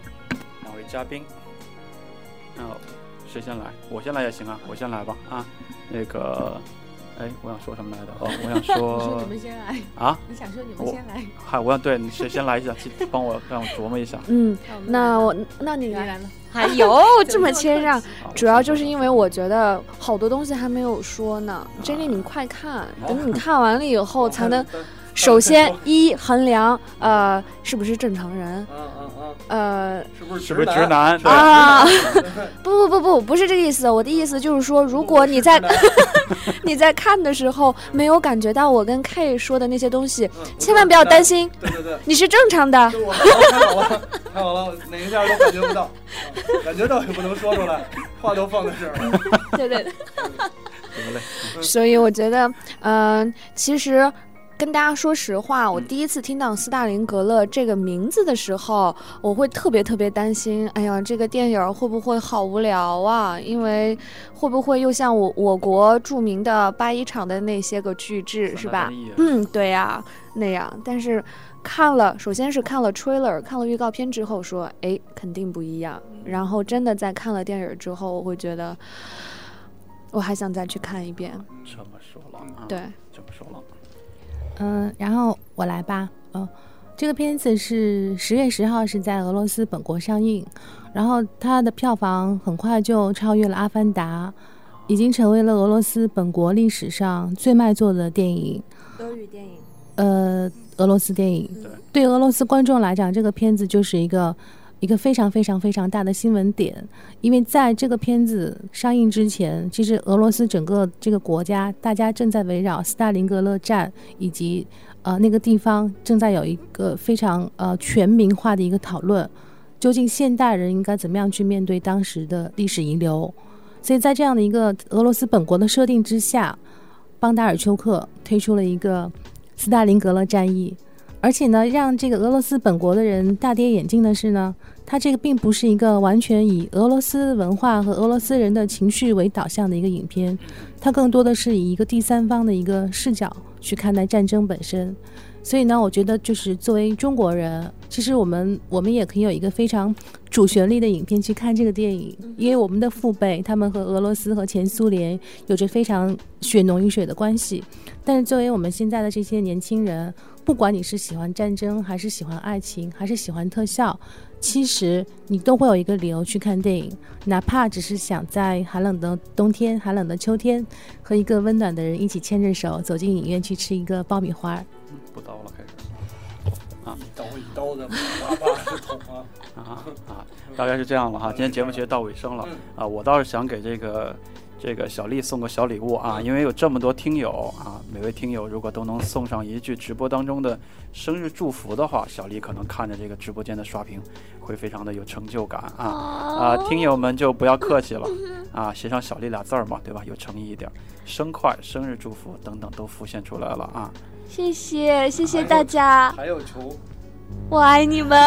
两位嘉宾，那谁先来？我先来也行啊，我先来吧啊。那个哎，我想说什么来着？哦，我想 你说说你们先来，啊，你想说你们先来，嗨，我想对你谁先来一下，请帮我让我琢磨一下。嗯，那我那你来，还有 这么谦让，啊主要就是因为我觉得好多东西还没有说呢。珍妮，你快看，等你看完了以后才能。首先，一衡量呃是不是正常人，呃是不是是不是直？男？对，啊，不不不不，不是这个意思。我的意思就是说，如果你在 你在看的时候没有感觉到我跟 K 说的那些东西，千万不要担心，对对对，你是正常的。就我看好了，太好了，哪一下都感觉不到，感觉到也不能说出来，话都放在这儿了。对对对。怎么嘞？所以我觉得，嗯、其实跟大家说实话，我第一次听到斯大林格勒这个名字的时候，我会特别特别担心，哎呀，这个电影会不会好无聊啊？因为会不会又像我我国著名的八一厂的那些个巨制，是吧嗯，对呀、那样。但是看了，首先是看了 trailer，看了预告片之后说，哎，肯定不一样。然后真的在看了电影之后，我会觉得，我还想再去看一遍。这么说了啊，对，这么说了。嗯，然后我来吧。嗯，这个片子是十月十号是在俄罗斯本国上映，然后它的票房很快就超越了《阿凡达》，已经成为了俄罗斯本国历史上最卖座的电影。德语电影。呃，俄罗斯电影对对俄罗斯观众来讲，这个片子就是一个一个非常非常非常大的新闻点，因为在这个片子上映之前，其实俄罗斯整个这个国家，大家正在围绕斯大林格勒战以及呃那个地方正在有一个非常呃全民化的一个讨论，究竟现代人应该怎么样去面对当时的历史遗留？所以在这样的一个俄罗斯本国的设定之下，邦达尔丘克推出了一个斯大林格勒战役，而且呢，让这个俄罗斯本国的人大跌眼镜的是呢，它这个并不是一个完全以俄罗斯文化和俄罗斯人的情绪为导向的一个影片，它更多的是以一个第三方的一个视角去看待战争本身。所以呢，我觉得就是作为中国人，其实我们我们也可以有一个非常主旋律的影片去看这个电影，因为我们的父辈他们和俄罗斯和前苏联有着非常血浓于水的关系。但是作为我们现在的这些年轻人，不管你是喜欢战争，还是喜欢爱情，还是喜欢特效，其实你都会有一个理由去看电影，哪怕只是想在寒冷的冬天、寒冷的秋天，和一个温暖的人一起牵着手走进影院去吃一个爆米花。嗯不刀了，开始一刀一刀的叭叭的捅啊！啊啊，大概是这样了哈。今天节目其实到尾声了啊，我倒是想给这个这个小丽送个小礼物啊，因为有这么多听友啊，每位听友如果都能送上一句直播当中的生日祝福的话，小丽可能看着这个直播间的刷屏会非常的有成就感啊啊！听友们就不要客气了啊，写上小丽俩字儿嘛，对吧？有诚意一点，生快、生日祝福等等都浮现出来了啊。谢谢谢谢大家，还有求，我爱你们。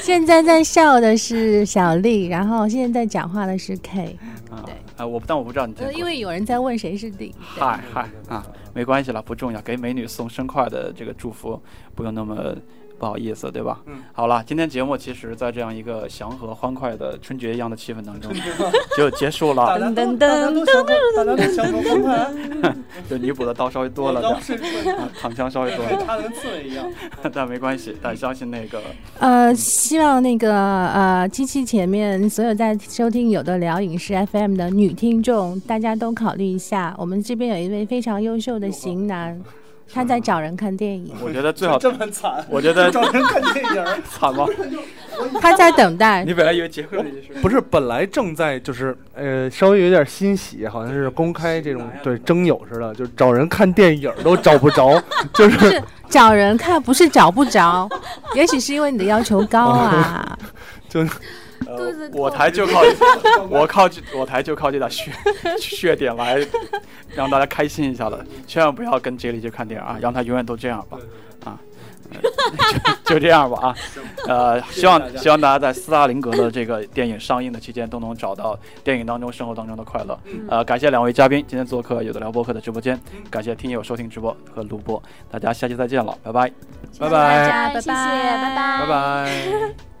现在在笑的是小丽，然后现在在讲话的是 K。啊对啊，我但我不知道你这呃，个因为有人在问谁是顶。嗨嗨啊，没关系了，不重要。给美女送生快的这个祝福，不用那么不好意思，对吧？嗯。好了，今天节目其实，在这样一个祥和欢快的春节一样的气氛当中，就结束了，大家都大家都相逢，大家都相逢欢快。就弥补的刀稍微多了点 躺枪稍微多了点插的跟刺猬一样。儿，但没关系，但相信那个呃，希望那个呃机器前面所有在收听有的聊影视 FM 的女听众，大家都考虑一下，我们这边有一位非常优秀的型男，他在找人看电影，我觉得最好，这么惨，我觉得找人看电影儿。惨吗？他在等待。你本来以为结婚了，不是，本来正在就是呃，稍微有点欣喜，好像是公开这种对征友似的，就是找人看电影都找不着，就是是找人看，不是找不着，也许是因为你的要求高啊。就肚子痛我台就靠 我靠我台就靠这点血血点来让大家开心一下的，千万不要跟杰里去看电影啊，让他永远都这样吧，啊，呃 就就这样吧啊，呃，希望希望大家在斯大林格的这个电影上映的期间都能找到电影当中生活当中的快乐。呃，感谢两位嘉宾今天做客有的聊播客的直播间，感谢听友收听直播和录播，大家下期再见了，拜拜。拜拜谢谢，拜拜拜拜拜拜。